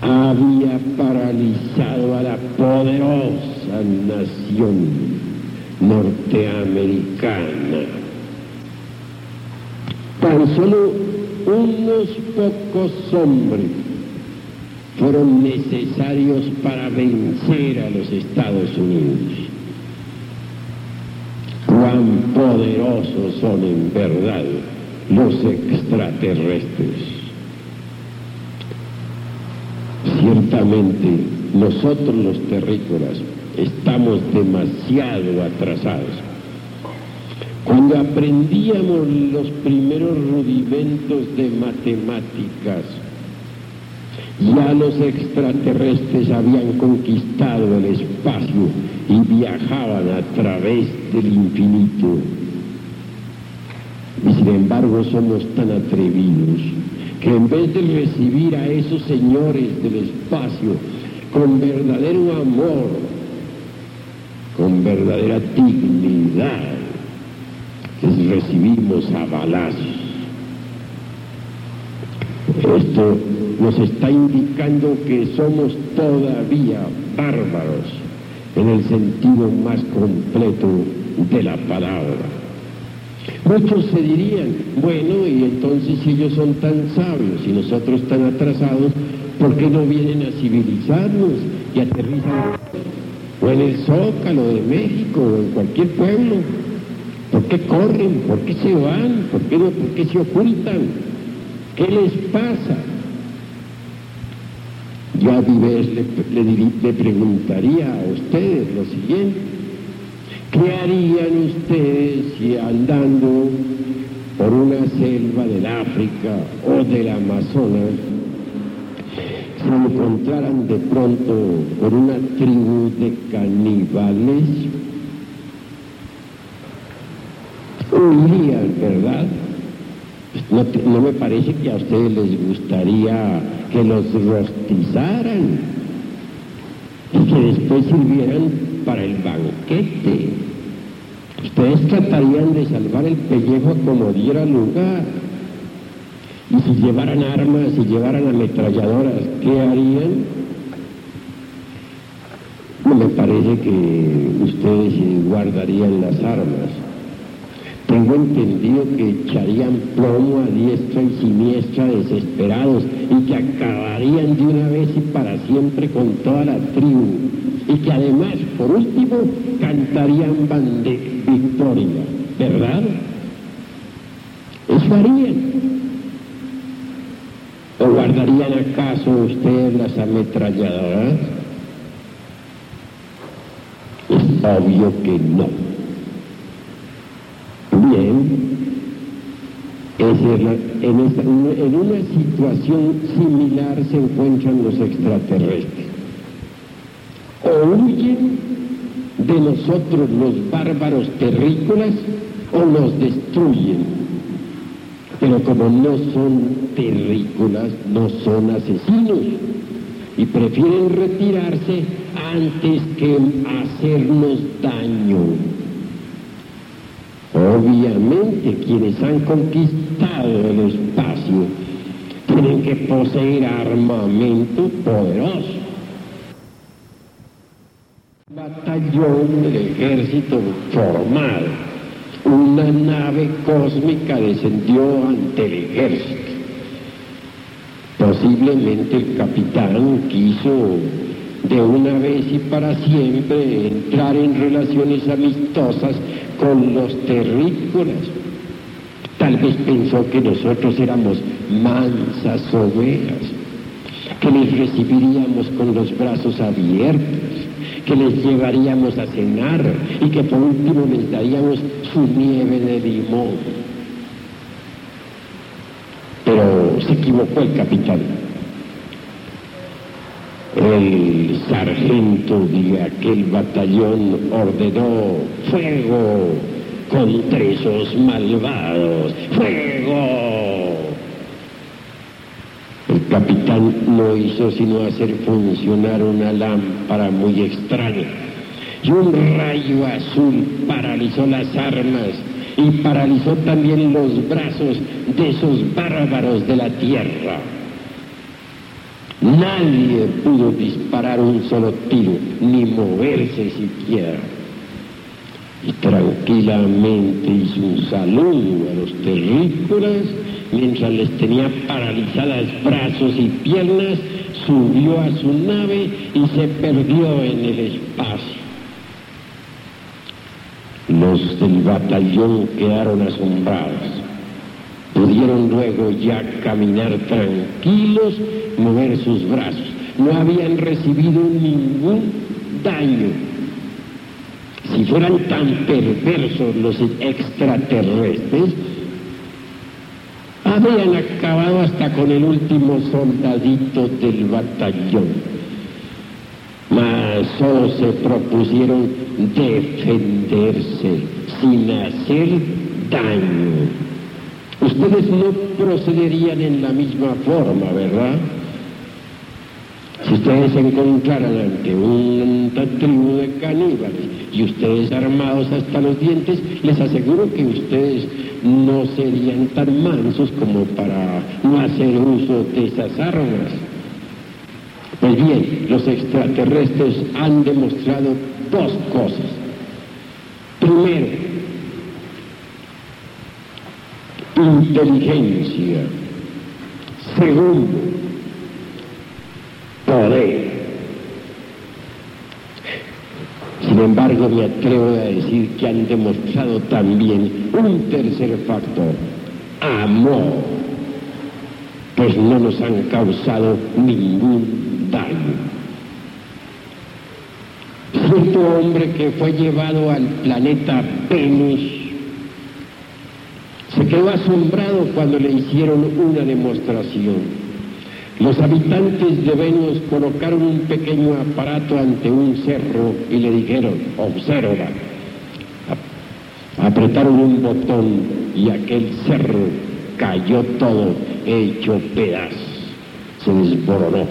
había paralizado a la poderosa nación norteamericana Tan solo unos pocos hombres fueron necesarios para vencer a los Estados Unidos. Cuán poderosos son en verdad los extraterrestres. Ciertamente, nosotros los terrícolas estamos demasiado atrasados cuando aprendíamos los primeros rudimentos de matemáticas, ya los extraterrestres habían conquistado el espacio y viajaban a través del infinito. Y sin embargo somos tan atrevidos que en vez de recibir a esos señores del espacio con verdadero amor, con verdadera dignidad, les recibimos a balazos. Esto nos está indicando que somos todavía bárbaros en el sentido más completo de la palabra. Muchos se dirían, bueno, y entonces si ellos son tan sabios y nosotros tan atrasados, ¿por qué no vienen a civilizarnos y aterrizan o en el Zócalo de México o en cualquier pueblo? ¿Por qué corren? ¿Por qué se van? ¿Por qué, no, ¿Por qué se ocultan? ¿Qué les pasa? Yo a Vives le, le, preguntaría a ustedes lo siguiente. ¿Qué harían ustedes si andando por una selva del África o del Amazonas se encontraran de pronto por una tribu de caníbales? huirían, ¿verdad? No, me parece que a ustedes les gustaría que los rostizaran y que después sirvieran para el banquete. Ustedes tratarían de salvar el pellejo como diera lugar. Y si llevaran armas, si llevaran ametralladoras, ¿qué harían? No me parece que ustedes guardarían las armas. Tengo entendido que echarían plomo a diestra y siniestra desesperados y que acabarían de una vez y para siempre con toda la tribu. Y que además, por último, cantarían bande victoria, ¿verdad? Eso harían. ¿O guardarían acaso ustedes las ametralladoras? Es obvio que no. Bien, en, en una situación similar se encuentran los extraterrestres. O huyen de nosotros los bárbaros terrícolas o los destruyen. Pero como no son terrícolas, no son asesinos y prefieren retirarse antes que hacernos daño. Obviamente quienes han conquistado el espacio tienen que poseer armamento poderoso. Batallón del ejército formado. Una nave cósmica descendió ante el ejército. Posiblemente el capitán quiso de una vez y para siempre entrar en relaciones amistosas con los terrícolas. Tal vez pensó que nosotros éramos mansas ovejas, que les recibiríamos con los brazos abiertos, que les llevaríamos a cenar y que por último les daríamos su nieve de limón. Pero se equivocó el capitán el sargento de aquel batallón ordenó fuego contra esos malvados, fuego. El capitán no hizo sino hacer funcionar una lámpara muy extraña y un rayo azul paralizó las armas y paralizó también los brazos de esos bárbaros de la tierra. Nadie pudo disparar un solo tiro, ni moverse siquiera. Y tranquilamente hizo un saludo a los terrícolas, mientras les tenía paralizadas brazos y piernas, subió a su nave y se perdió en el espacio. Los del batallón quedaron asombrados. Pudieron luego ya caminar tranquilos, mover sus brazos. No habían recibido ningún daño. Si fueran tan perversos los extraterrestres, habían acabado hasta con el último soldadito del batallón. Mas solo se propusieron defenderse sin hacer daño ustedes no procederían en la misma forma, ¿verdad? Si ustedes encontraran ante una tribu de caníbales y ustedes armados hasta los dientes, les aseguro que ustedes no serían tan mansos como para no hacer uso de esas armas. Pues bien, los extraterrestres han demostrado dos cosas. Primero, inteligencia. Segundo, poder. Sin embargo, me atrevo a decir que han demostrado también un tercer factor, amor, pues no nos han causado ningún daño. Cierto hombre que fue llevado al planeta Venus se quedó asombrado cuando le hicieron una demostración. Los habitantes de Venus colocaron un pequeño aparato ante un cerro y le dijeron, observa. Apretaron un botón y aquel cerro cayó todo hecho pedazos. se desboronó.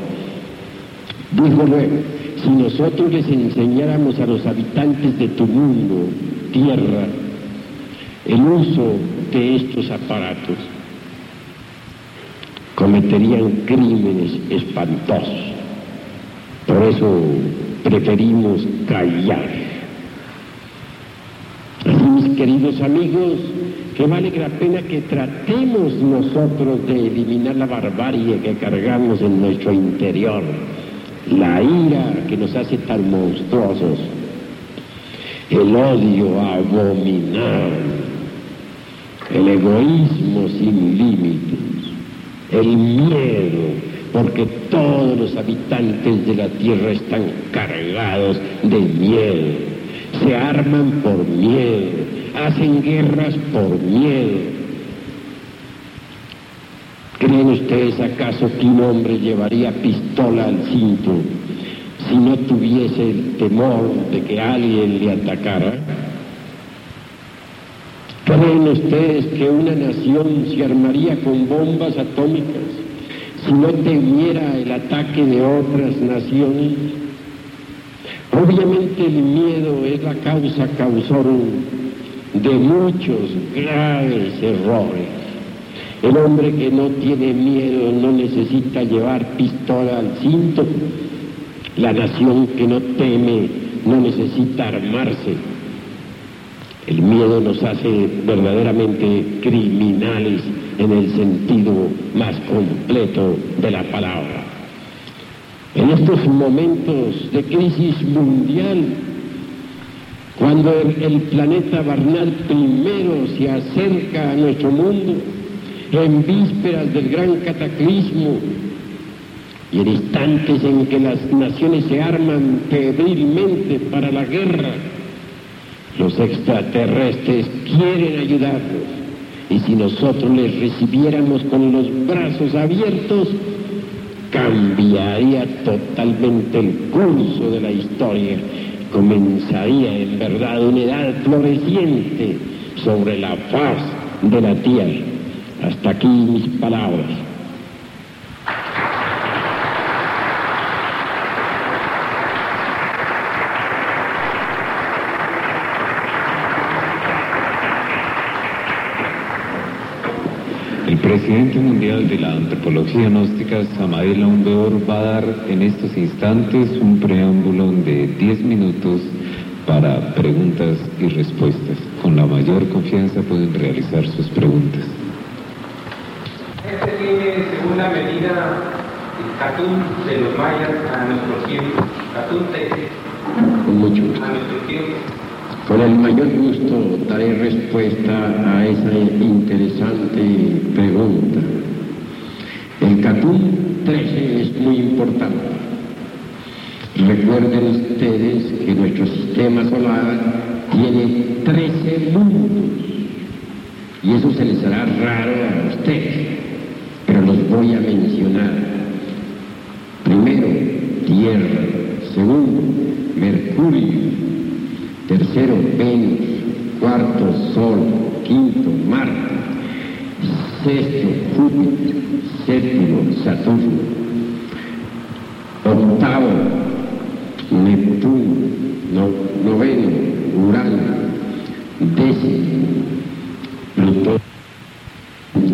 Dijo luego, si nosotros les enseñáramos a los habitantes de tu mundo, tierra, el uso de estos aparatos, cometerían crímenes espantosos. Por eso preferimos callar. Así, mis queridos amigos, que vale la pena que tratemos nosotros de eliminar la barbarie que cargamos en nuestro interior, la ira que nos hace tan monstruosos, el odio abominable, el egoísmo sin límites, el miedo, porque todos los habitantes de la tierra están cargados de miedo, se arman por miedo, hacen guerras por miedo. ¿Creen ustedes acaso que un hombre llevaría pistola al cinto si no tuviese el temor de que alguien le atacara? ¿Creen ustedes que una nación se armaría con bombas atómicas si no temiera el ataque de otras naciones? Obviamente el miedo es la causa causorum de muchos graves errores. El hombre que no tiene miedo no necesita llevar pistola al cinto. La nación que no teme no necesita armarse. El miedo nos hace verdaderamente criminales en el sentido más completo de la palabra. En estos momentos de crisis mundial, cuando el planeta Barnal primero se acerca a nuestro mundo, en vísperas del gran cataclismo, y en instantes en que las naciones se arman febrilmente para la guerra, los extraterrestres quieren ayudarnos. Y si nosotros les recibiéramos con los brazos abiertos, cambiaría totalmente el curso de la historia comenzaría en verdad una edad floreciente sobre la faz de la tierra. Hasta aquí mis palabras. Presidente mundial de la antropología gnóstica, Samael Aumbeor, va a dar en estos instantes un preámbulo de 10 minutos para preguntas y respuestas. Con la mayor confianza pueden realizar sus preguntas. Este tiene, según la medida, el Catún de los mayas a nuestro tiempo. Catún Con mucho a nuestro tiempo. Con el mayor gusto daré respuesta a esa interesante pregunta. El Catún 13 es muy importante. Recuerden ustedes que nuestro sistema solar tiene 13 mundos. Y eso se les hará raro a ustedes, pero los voy a mencionar. Primero, Tierra. Segundo, Mercurio. Tercero, Venus. Cuarto, Sol. Quinto, Marte. Sexto, Júpiter. Séptimo, Saturno. Octavo, Neptuno. No- noveno, Urano. Décimo, Plutón.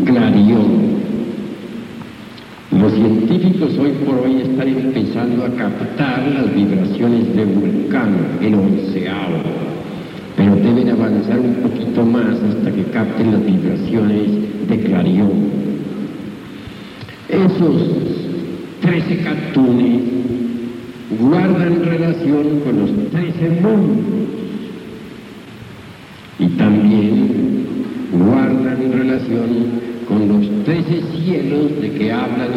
Clarión. Científicos hoy por hoy están empezando a captar las vibraciones de Vulcano, el onceavo, pero deben avanzar un poquito más hasta que capten las vibraciones de Clarión. Esos 13 catunes guardan relación con los 13 mundos y también guardan relación trece cielos de que hablan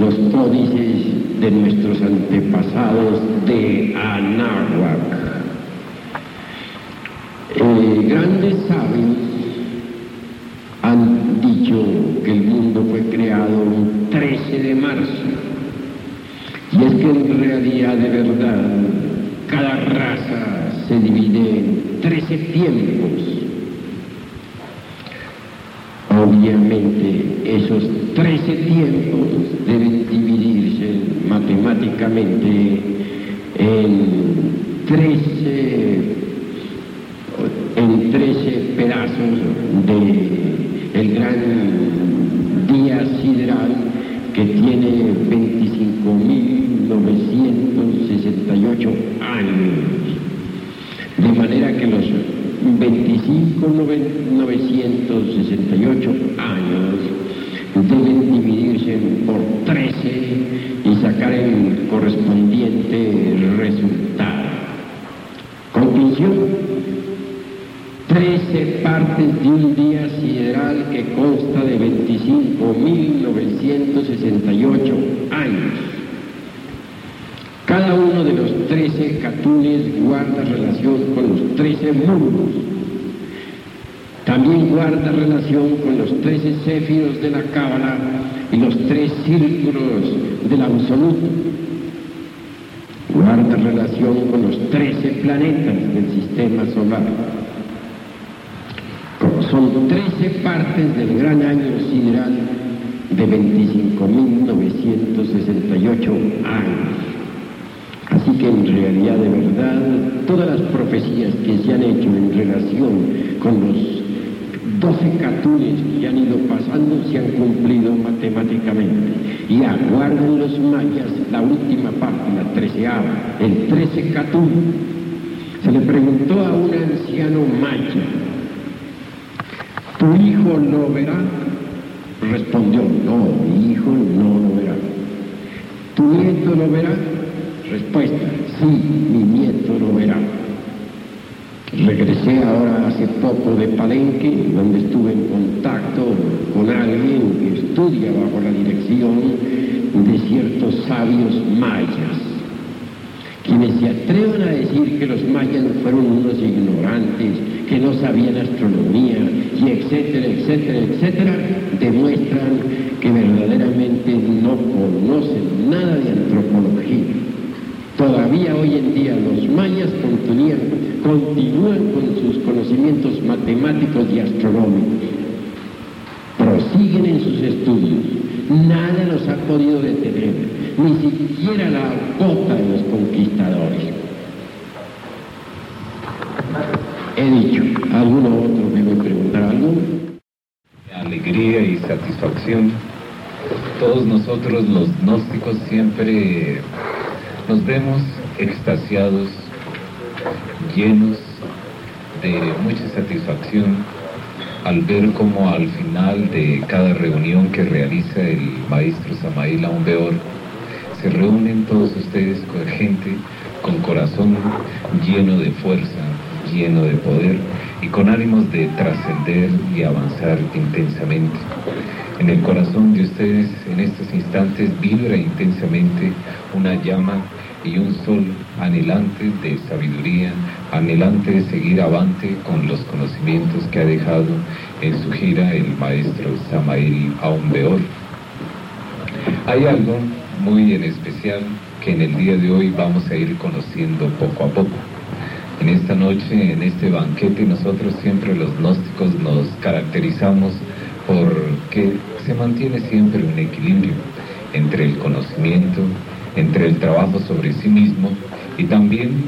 los códices de nuestros antepasados de Anáhuac. Eh, grandes sabios han dicho que el mundo fue creado un 13 de marzo. Y es que en realidad, de verdad, cada raza se divide en 13 tiempos. Obviamente esos 13 tiempos deben dividirse matemáticamente en 13 13 mundos. También guarda relación con los 13 céfiros de la cábala y los tres círculos del absoluto. Guarda relación con los 13 planetas del sistema solar. Son 13 partes del gran año sideral de 25.968 años. Así que en realidad, de verdad, todas las profecías que se han hecho en relación con los 12 catunes que han ido pasando se han cumplido matemáticamente. Y aguardan los mayas la última parte, la treceava, el 13 catún. Se le preguntó a un anciano maya, ¿tu hijo lo verá? Respondió, no, mi hijo no lo verá. ¿Tu nieto lo verá? Respuesta, sí, mi nieto lo verá. Regresé ahora hace poco de Palenque, donde estuve en contacto con alguien que estudia bajo la dirección de ciertos sabios mayas, quienes se atreven a decir que los mayas fueron unos ignorantes, que no sabían astronomía, y etcétera, etcétera, etcétera, demuestran que verdaderamente no conocen nada de antropología. Todavía hoy en día los mayas continúan, con sus conocimientos matemáticos y astronómicos. Prosiguen en sus estudios. Nada los ha podido detener, ni siquiera la bota de los conquistadores. He dicho, ¿alguno otro me a preguntar algo? Alegría y satisfacción. Todos nosotros los gnósticos siempre nos vemos extasiados, llenos de mucha satisfacción al ver cómo al final de cada reunión que realiza el maestro Samael Aumbeor, se reúnen todos ustedes con gente con corazón lleno de fuerza, lleno de poder y con ánimos de trascender y avanzar intensamente. En el corazón de ustedes en estos instantes vibra intensamente una llama y un sol anhelante de sabiduría, anhelante de seguir avante con los conocimientos que ha dejado en su gira el maestro Samael Aumbeor. Hay algo muy en especial que en el día de hoy vamos a ir conociendo poco a poco. En esta noche, en este banquete, nosotros siempre los gnósticos nos caracterizamos porque se mantiene siempre un equilibrio entre el conocimiento, entre el trabajo sobre sí mismo y también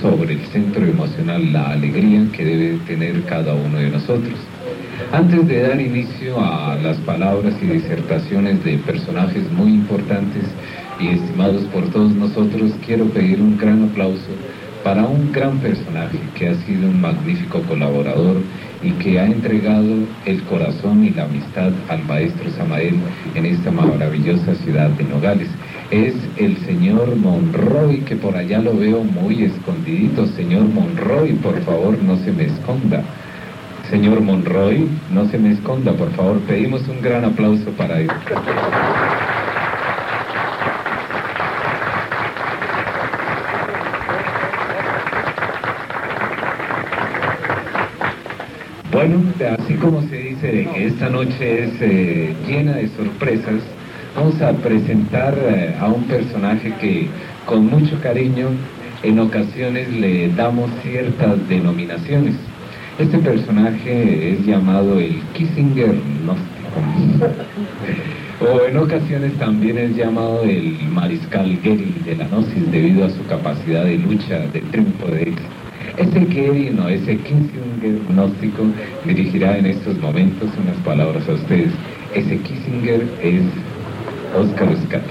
sobre el centro emocional, la alegría que debe tener cada uno de nosotros. Antes de dar inicio a las palabras y disertaciones de personajes muy importantes y estimados por todos nosotros, quiero pedir un gran aplauso para un gran personaje que ha sido un magnífico colaborador y que ha entregado el corazón y la amistad al maestro Samael en esta maravillosa ciudad de Nogales. Es el señor Monroy, que por allá lo veo muy escondidito. Señor Monroy, por favor, no se me esconda. Señor Monroy, no se me esconda, por favor. Pedimos un gran aplauso para él. Bueno, así como se dice esta noche es eh, llena de sorpresas, vamos a presentar eh, a un personaje que con mucho cariño en ocasiones le damos ciertas denominaciones. Este personaje es llamado el Kissinger Gnóstico. <laughs> o en ocasiones también es llamado el mariscal Geri de la Gnosis debido a su capacidad de lucha, de triunfo, de éxito. Ese Geri, no, ese Kissinger gnóstico dirigirá en estos momentos unas palabras a ustedes. Ese Kissinger es Oscar Escate.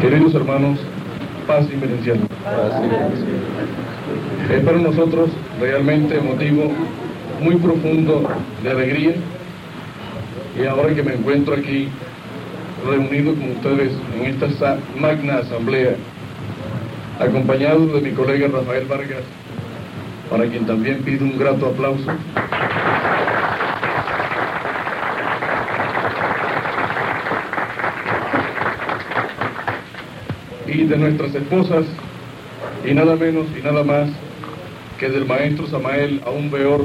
Queridos hermanos, paz y beneficio. Es para nosotros realmente motivo muy profundo de alegría y ahora que me encuentro aquí reunido con ustedes en esta magna asamblea, acompañado de mi colega Rafael Vargas, para quien también pido un grato aplauso. y de nuestras esposas, y nada menos y nada más que del maestro Samael aún peor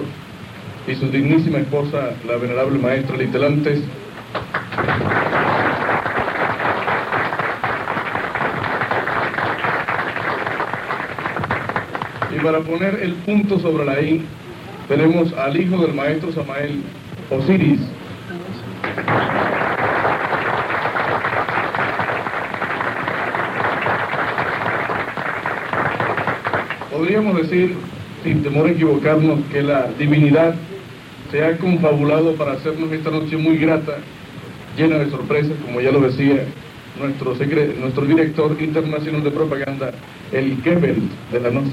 y su dignísima esposa, la venerable maestra Litelantes, para poner el punto sobre la I, tenemos al hijo del maestro Samael, Osiris, podríamos decir, sin temor a equivocarnos, que la divinidad se ha confabulado para hacernos esta noche muy grata, llena de sorpresas, como ya lo decía nuestro, director internacional de propaganda, el Goebbels de la noche,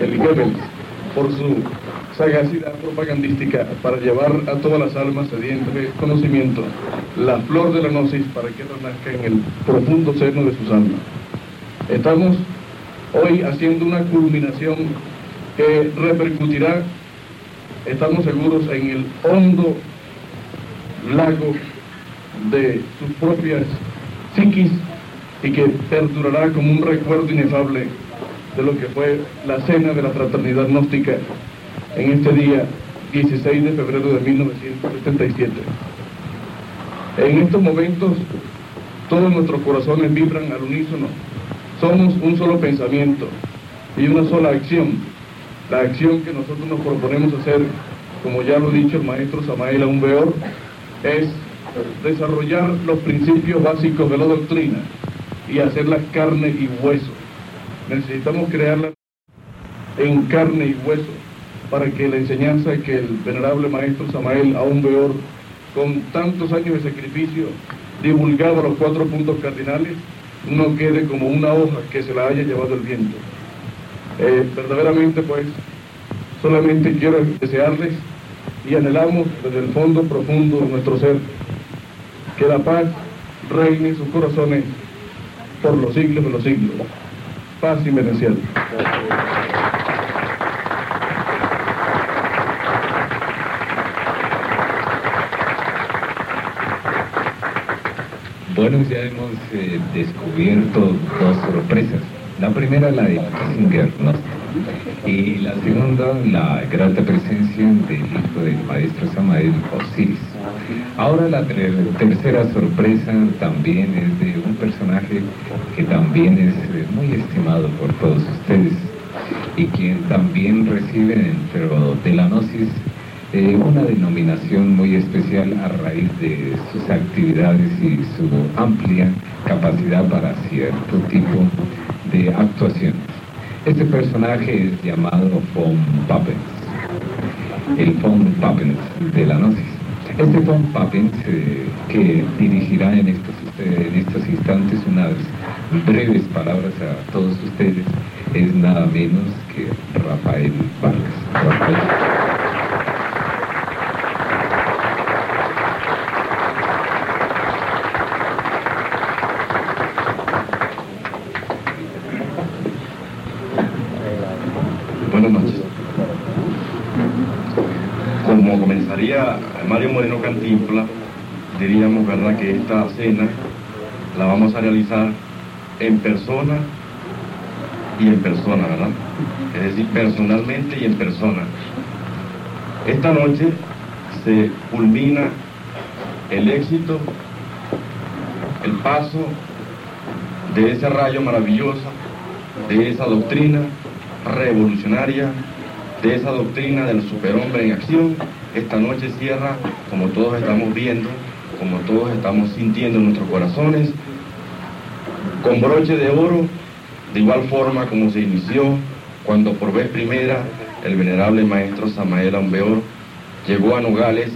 el Goebbels, por su sagacidad propagandística para llevar a todas las almas sedientas de conocimiento la flor de la gnosis para que renazca en el profundo seno de sus almas. Estamos hoy haciendo una culminación que repercutirá, estamos seguros, en el hondo lago de sus propias psiquis y que perdurará como un recuerdo inefable de lo que fue la cena de la fraternidad gnóstica en este día 16 de febrero de 1977. En estos momentos todos nuestros corazones vibran al unísono somos un solo pensamiento y una sola acción. La acción que nosotros nos proponemos hacer, como ya lo ha dicho el maestro Samael Aumbeor, es desarrollar los principios básicos de la doctrina y hacerla carne y hueso. Necesitamos crearla en carne y hueso para que la enseñanza que el venerable maestro Samael Aumbeor, con tantos años de sacrificio, divulgaba los cuatro puntos cardinales, no quede como una hoja que se la haya llevado el viento. Eh, verdaderamente pues, solamente quiero desearles y anhelamos desde el fondo profundo de nuestro ser que la paz reine en sus corazones por los siglos de los siglos. Paz y inmerencial. Bueno, ya hemos eh, descubierto dos sorpresas. La primera, la de Kissinger, ¿no? Y la segunda, la grata presencia del hijo del maestro Samael Osiris. Ahora la tercera sorpresa también es de un personaje que también es eh, muy estimado por todos ustedes y quien también recibe dentro de la gnosis eh, una denominación muy especial a raíz de sus actividades y su amplia capacidad para cierto tipo de actuación. Este personaje es llamado Von Pappens, el Von Pappens de la Gnosis. Este Von Pappens, que dirigirá en estos instantes unas breves palabras a todos ustedes, es nada menos que Rafael Vargas. Mario Moreno Cantinfla, diríamos, ¿verdad?, que esta cena la vamos a realizar en persona y en persona, ¿verdad? Es decir, personalmente y en persona. Esta noche se culmina el éxito el paso de ese rayo maravilloso, de esa doctrina revolucionaria, de esa doctrina del superhombre en acción, esta noche cierra, como todos estamos viendo, como todos estamos sintiendo en nuestros corazones, con broche de oro, de igual forma como se inició cuando por vez primera el venerable maestro Samael Ambeor llegó a Nogales,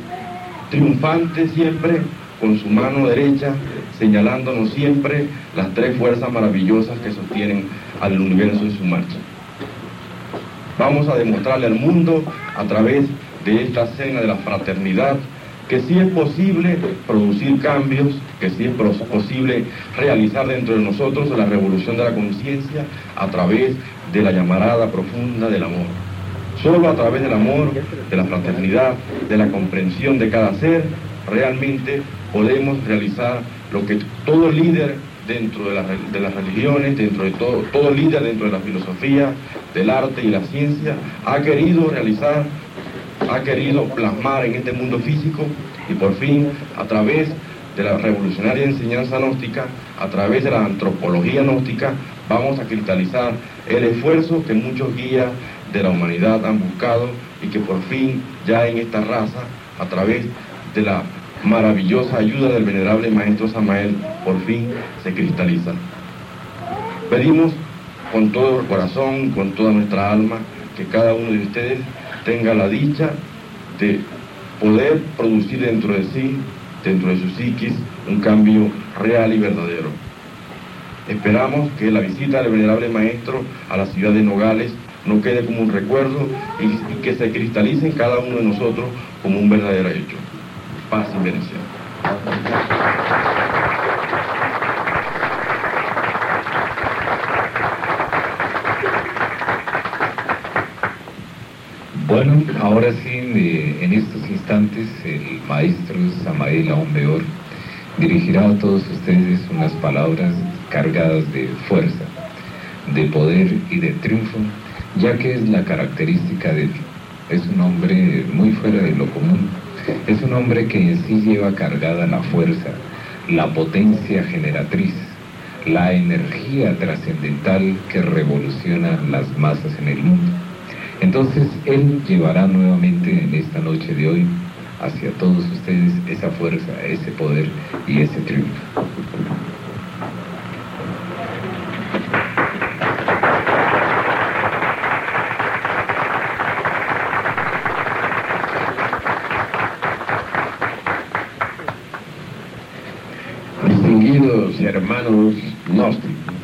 triunfante siempre, con su mano derecha, señalándonos siempre las tres fuerzas maravillosas que sostienen al universo en su marcha. Vamos a demostrarle al mundo a través de esta cena de la fraternidad que sí es posible producir cambios, que sí es posible realizar dentro de nosotros la revolución de la conciencia a través de la llamarada profunda del amor. Solo a través del amor, de la fraternidad, de la comprensión de cada ser, realmente podemos realizar lo que todo líder dentro de, las religiones, dentro de todo, todo líder dentro de la filosofía, del arte y la ciencia, ha querido realizar, ha querido plasmar en este mundo físico y por fin a través de la revolucionaria enseñanza gnóstica, a través de la antropología gnóstica, vamos a cristalizar el esfuerzo que muchos guías de la humanidad han buscado y que por fin ya en esta raza, a través de la maravillosa ayuda del venerable maestro Samael, por fin se cristaliza. Pedimos con todo el corazón, con toda nuestra alma, que cada uno de ustedes tenga la dicha de poder producir dentro de sí, dentro de su psiquis, un cambio real y verdadero. Esperamos que la visita del venerable maestro a la ciudad de Nogales no quede como un recuerdo y, que se cristalice en cada uno de nosotros como un verdadero hecho. Paz y bendición. Ahora sí, en estos instantes, el maestro Samael Aumbeor dirigirá a todos ustedes unas palabras cargadas de fuerza, de poder y de triunfo, ya que es la característica de él. Es un hombre muy fuera de lo común. Es un hombre que en sí lleva cargada la fuerza, la potencia generatriz, la energía trascendental que revoluciona las masas en el mundo. Entonces Él llevará nuevamente en esta noche de hoy hacia todos ustedes esa fuerza, ese poder y ese triunfo. Distinguidos hermanos gnósticos,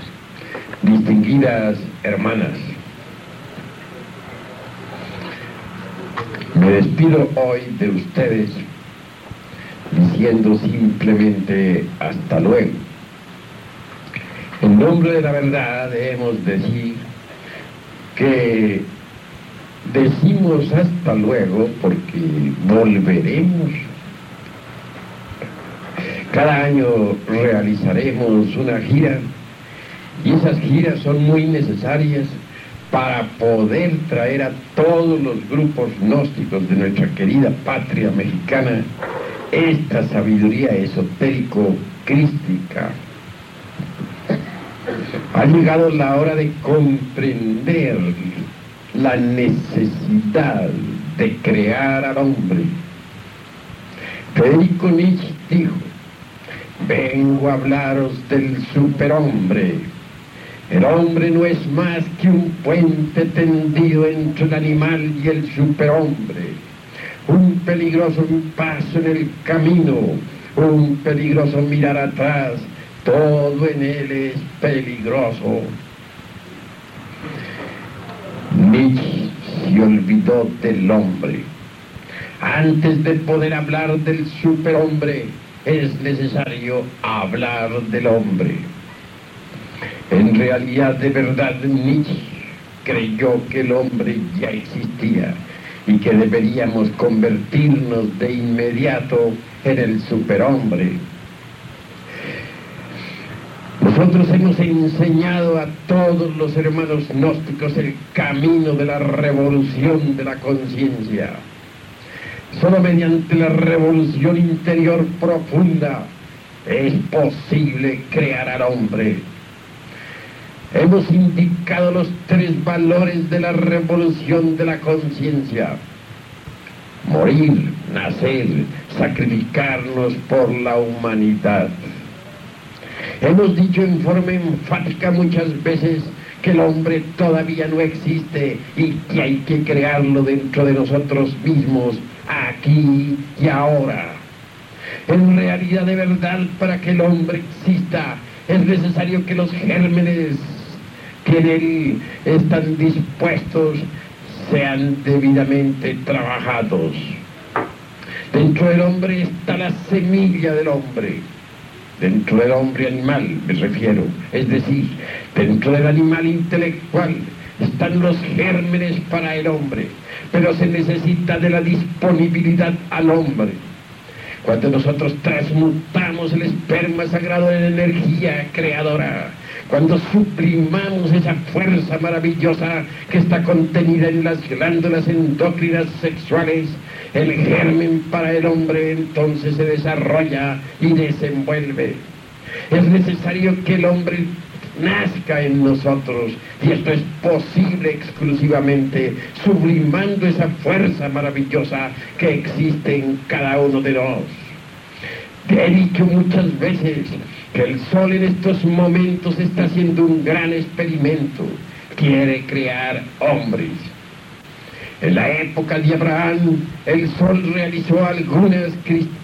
distinguidas hermanas, Me despido hoy de ustedes diciendo simplemente hasta luego. En nombre de la verdad debemos decir que decimos hasta luego porque volveremos. Cada año realizaremos una gira y esas giras son muy necesarias para poder traer a todos los grupos gnósticos de nuestra querida patria mexicana esta sabiduría esotérico-crística. Ha llegado la hora de comprender la necesidad de crear al hombre. Federico Nietzsche dijo, vengo a hablaros del superhombre el hombre no es más que un puente tendido entre el animal y el superhombre. Un peligroso paso en el camino, un peligroso mirar atrás, todo en él es peligroso. Nietzsche se olvidó del hombre. Antes de poder hablar del superhombre, es necesario hablar del hombre. En realidad, de verdad, Nietzsche creyó que el hombre ya existía y que deberíamos convertirnos de inmediato en el superhombre. Nosotros hemos enseñado a todos los hermanos gnósticos el camino de la revolución de la conciencia. Solo mediante la revolución interior profunda es posible crear al hombre. Hemos indicado los tres valores de la revolución de la conciencia. Morir, nacer, sacrificarnos por la humanidad. Hemos dicho en forma enfática muchas veces que el hombre todavía no existe y que hay que crearlo dentro de nosotros mismos, aquí y ahora. En realidad de verdad, para que el hombre exista, es necesario que los gérmenes que en él están dispuestos sean debidamente trabajados. Dentro del hombre está la semilla del hombre. Dentro del hombre animal, me refiero. Es decir, dentro del animal intelectual están los gérmenes para el hombre. Pero se necesita de la disponibilidad al hombre. Cuando nosotros transmutamos el esperma sagrado en energía creadora, cuando sublimamos esa fuerza maravillosa que está contenida en las glándulas endócrinas sexuales, el germen para el hombre entonces se desarrolla y desenvuelve. Es necesario que el hombre nazca en nosotros y esto es posible exclusivamente sublimando esa fuerza maravillosa que existe en cada uno de nosotros. Te he dicho muchas veces que el sol en estos momentos está haciendo un gran experimento. Quiere crear hombres. En la época de Abraham, el sol realizó algunas,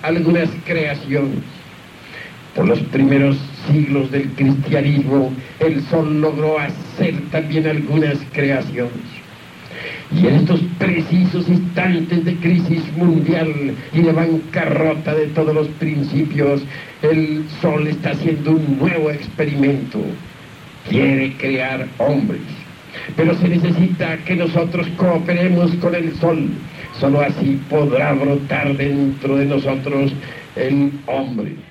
algunas creaciones. Por los primeros siglos del cristianismo, el sol logró hacer también algunas creaciones. Y en estos precisos instantes de crisis mundial y de bancarrota de todos los principios, el Sol está haciendo un nuevo experimento. Quiere crear hombres. Pero se necesita que nosotros cooperemos con el Sol. Solo así podrá brotar dentro de nosotros el hombre.